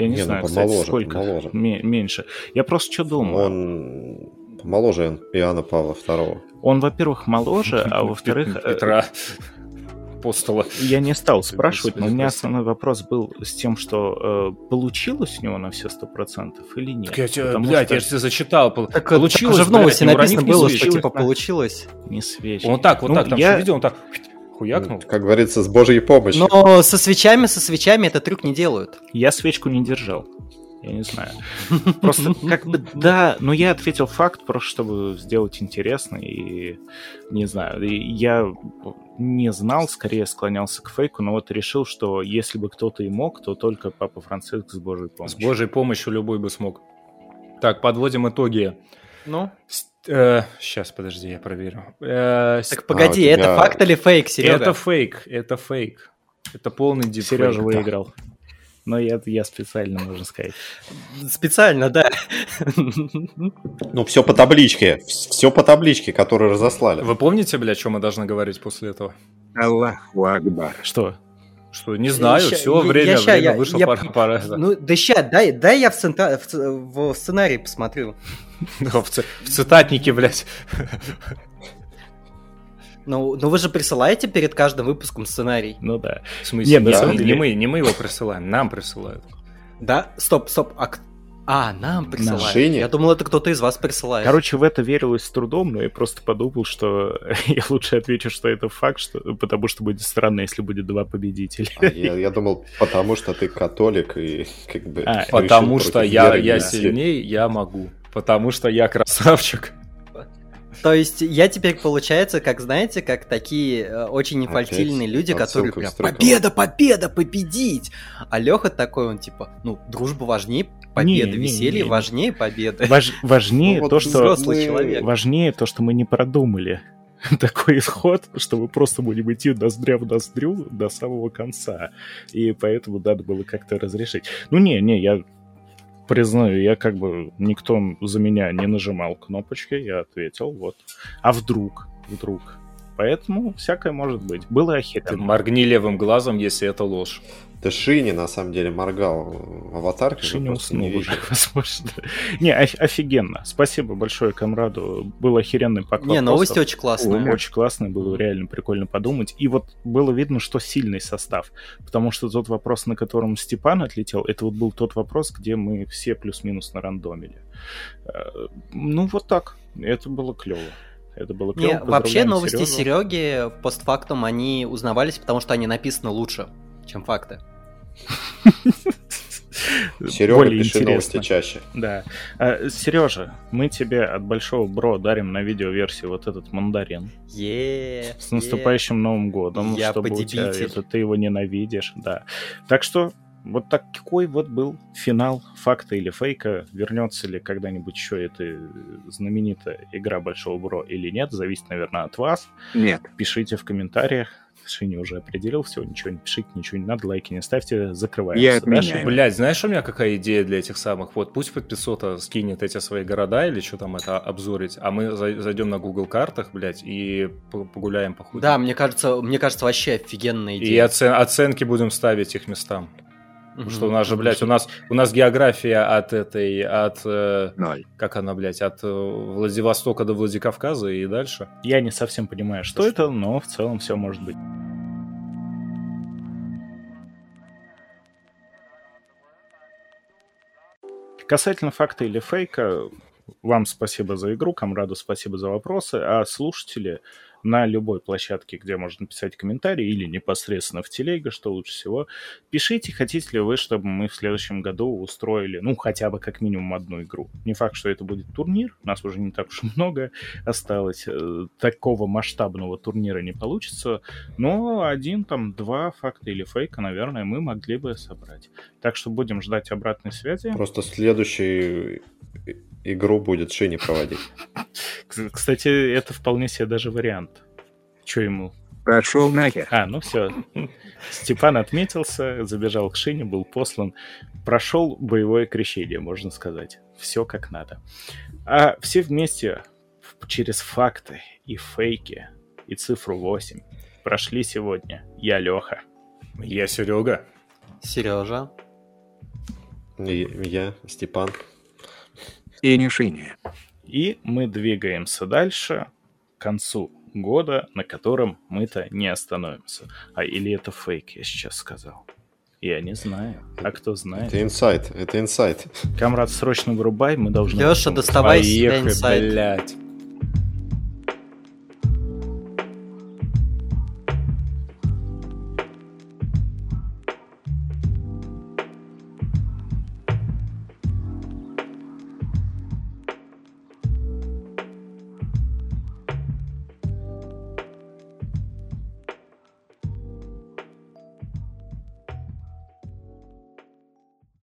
C: Я не, не ну, знаю, ну, помоложе, кстати, сколько помоложе. меньше. Я просто что думаю.
E: Он моложе Иоанна Павла II.
C: Он, во-первых, моложе, а [laughs] во-вторых...
D: Э, Петра апостола.
C: Я не стал спрашивать, но у меня основной вопрос был с тем, что э, получилось у него на все сто процентов или нет. Так
D: я тебе, блядь, что... я же тебе зачитал.
B: Так, получилось так же в новости блядь, написано было, что типа получилось.
C: Не свечи.
D: Он так, вот ну, так, там я... видел, он так хуякнул.
E: Как говорится, с божьей помощью.
B: Но со свечами, со свечами этот трюк не делают.
C: Я свечку не держал. Я не знаю. Просто как бы да, но я ответил факт, просто чтобы сделать интересно и не знаю. Я не знал, скорее склонялся к фейку, но вот решил, что если бы кто-то и мог, то только Папа Франциск с Божьей помощью.
D: С Божьей помощью любой бы смог. Так, подводим итоги.
B: Ну?
D: Э, сейчас, подожди, я проверю.
B: Э, так погоди, а, это тебя... факт или фейк, Серега?
D: Это фейк, это фейк. Это полный дипфейк.
C: Сережа выиграл. Но я, я специально, можно сказать.
B: Специально, да.
E: Ну, все по табличке. Все по табличке, которую разослали.
D: Вы помните, бля, о чем мы должны говорить после этого?
C: Аллаху Акбар.
D: Что? Что, не знаю, я, все, я, время, я, время я, вышло, я, пора, пора.
B: Ну, да ща, дай, дай я в, цента, в, в сценарий посмотрю. [laughs]
D: в, цитатнике, блядь.
B: Ну, ну вы же присылаете перед каждым выпуском сценарий.
C: Ну да.
D: В смысле, да, не, мы, не мы его присылаем, нам присылают.
B: Да? Стоп, стоп. А, а нам присылают. Жене? Я думал, это кто-то из вас присылает.
C: Короче, в это верилось с трудом, но я просто подумал, что [laughs] я лучше отвечу, что это факт, что... потому что будет странно, если будет два победителя.
E: А, я, я думал, потому что ты католик и как бы... А,
D: потому что я, я сильнее, я могу. Потому что я красавчик.
B: То есть я теперь, получается, как, знаете, как такие э, очень инфантильные
E: Опять
B: люди, которые прям. «Победа, победа, победить!» А Леха такой, он типа, ну, дружба важнее победы,
C: Не, не,
B: веселье
C: не.
B: важнее победы.
C: Важ- важнее
E: Ну, вот
C: то, что
B: взрослый
E: мы-
B: человек.
C: важнее то, что мы не продумали [laughs] такой исход, что мы просто будем идти ноздря в ноздрю до самого конца. И поэтому надо было как-то разрешить. Ну не, не, я признаю, я как бы никто за меня не нажимал кнопочки, я ответил, вот. А вдруг, вдруг. Поэтому всякое может быть. Было охеренно.
D: Моргни левым глазом, если это ложь.
E: Да Шини, на самом деле, моргал в аватарке.
C: Ши
E: но
C: не
E: просто не
C: уснул уже, [laughs] возможно. Не, оф- офигенно. Спасибо большое комраду. Был охеренный пак
B: Не, новости очень классные.
C: Очень классно, было реально прикольно подумать. И вот было видно, что сильный состав. Потому что тот вопрос, на котором Степан отлетел, это вот был тот вопрос, где мы все плюс-минус нарандомили. Э, Ну, вот так. Это было клево. Это было клево.
B: Не, вообще новости
C: Сережу.
B: Сереги постфактум они узнавались, потому что они написаны лучше, чем факты.
E: Серега,
C: Более
E: пиши
C: интересно.
E: новости чаще.
C: Да. Сережа, мы тебе от Большого Бро дарим на видеоверсии вот этот мандарин.
B: Е,
C: С наступающим Новым годом,
B: Я
C: чтобы у тебя это, ты его ненавидишь, да. Так что вот такой вот был финал факта или фейка. Вернется ли когда-нибудь еще эта знаменитая игра Большого Бро или нет, зависит, наверное, от вас.
A: Нет.
C: Пишите в комментариях. Шини уже определил все, ничего не пишите, ничего не надо, лайки не ставьте, закрываемся.
A: Я отменяю.
D: Блять, знаешь, у меня какая идея для этих самых? Вот пусть подписота скинет эти свои города или что там это обзорить, а мы за- зайдем на Google картах, блядь, и по- погуляем по хуй.
B: Да, мне кажется, мне кажется, вообще офигенная
D: И
B: идея.
D: оцен- оценки будем ставить их местам. Потому что у нас же, блядь, у нас, у нас география от этой, от, э,
A: Ноль.
D: как она, блядь, от э, Владивостока до Владикавказа и дальше.
C: Я не совсем понимаю, что это, но в целом все может быть. Касательно факта или фейка, вам спасибо за игру, Камраду спасибо за вопросы, а слушатели на любой площадке, где можно писать комментарии или непосредственно в телеге, что лучше всего, пишите, хотите ли вы, чтобы мы в следующем году устроили, ну, хотя бы как минимум одну игру. Не факт, что это будет турнир, нас уже не так уж [laughs] много осталось, э, такого масштабного турнира не получится, но один, там, два факта или фейка, наверное, мы могли бы собрать. Так что будем ждать обратной связи.
E: Просто следующую и- игру будет Шини проводить.
C: Кстати, это вполне себе даже вариант. Че ему?
A: Пошел нахер.
C: А, ну все. Степан отметился, забежал к шине, был послан. Прошел боевое крещение, можно сказать. Все как надо. А все вместе через факты и фейки и цифру 8 прошли сегодня. Я Леха.
D: Я Серега.
B: Сережа.
E: И я, Степан.
A: И.
C: И мы двигаемся дальше к концу года, на котором мы-то не остановимся. А или это фейк, я сейчас сказал? Я не знаю. А кто знает?
E: Это инсайт, это инсайт.
C: Камрад, срочно вырубай, мы должны...
B: Леша, доставай
D: Поехали,
B: инсайт.
D: блядь.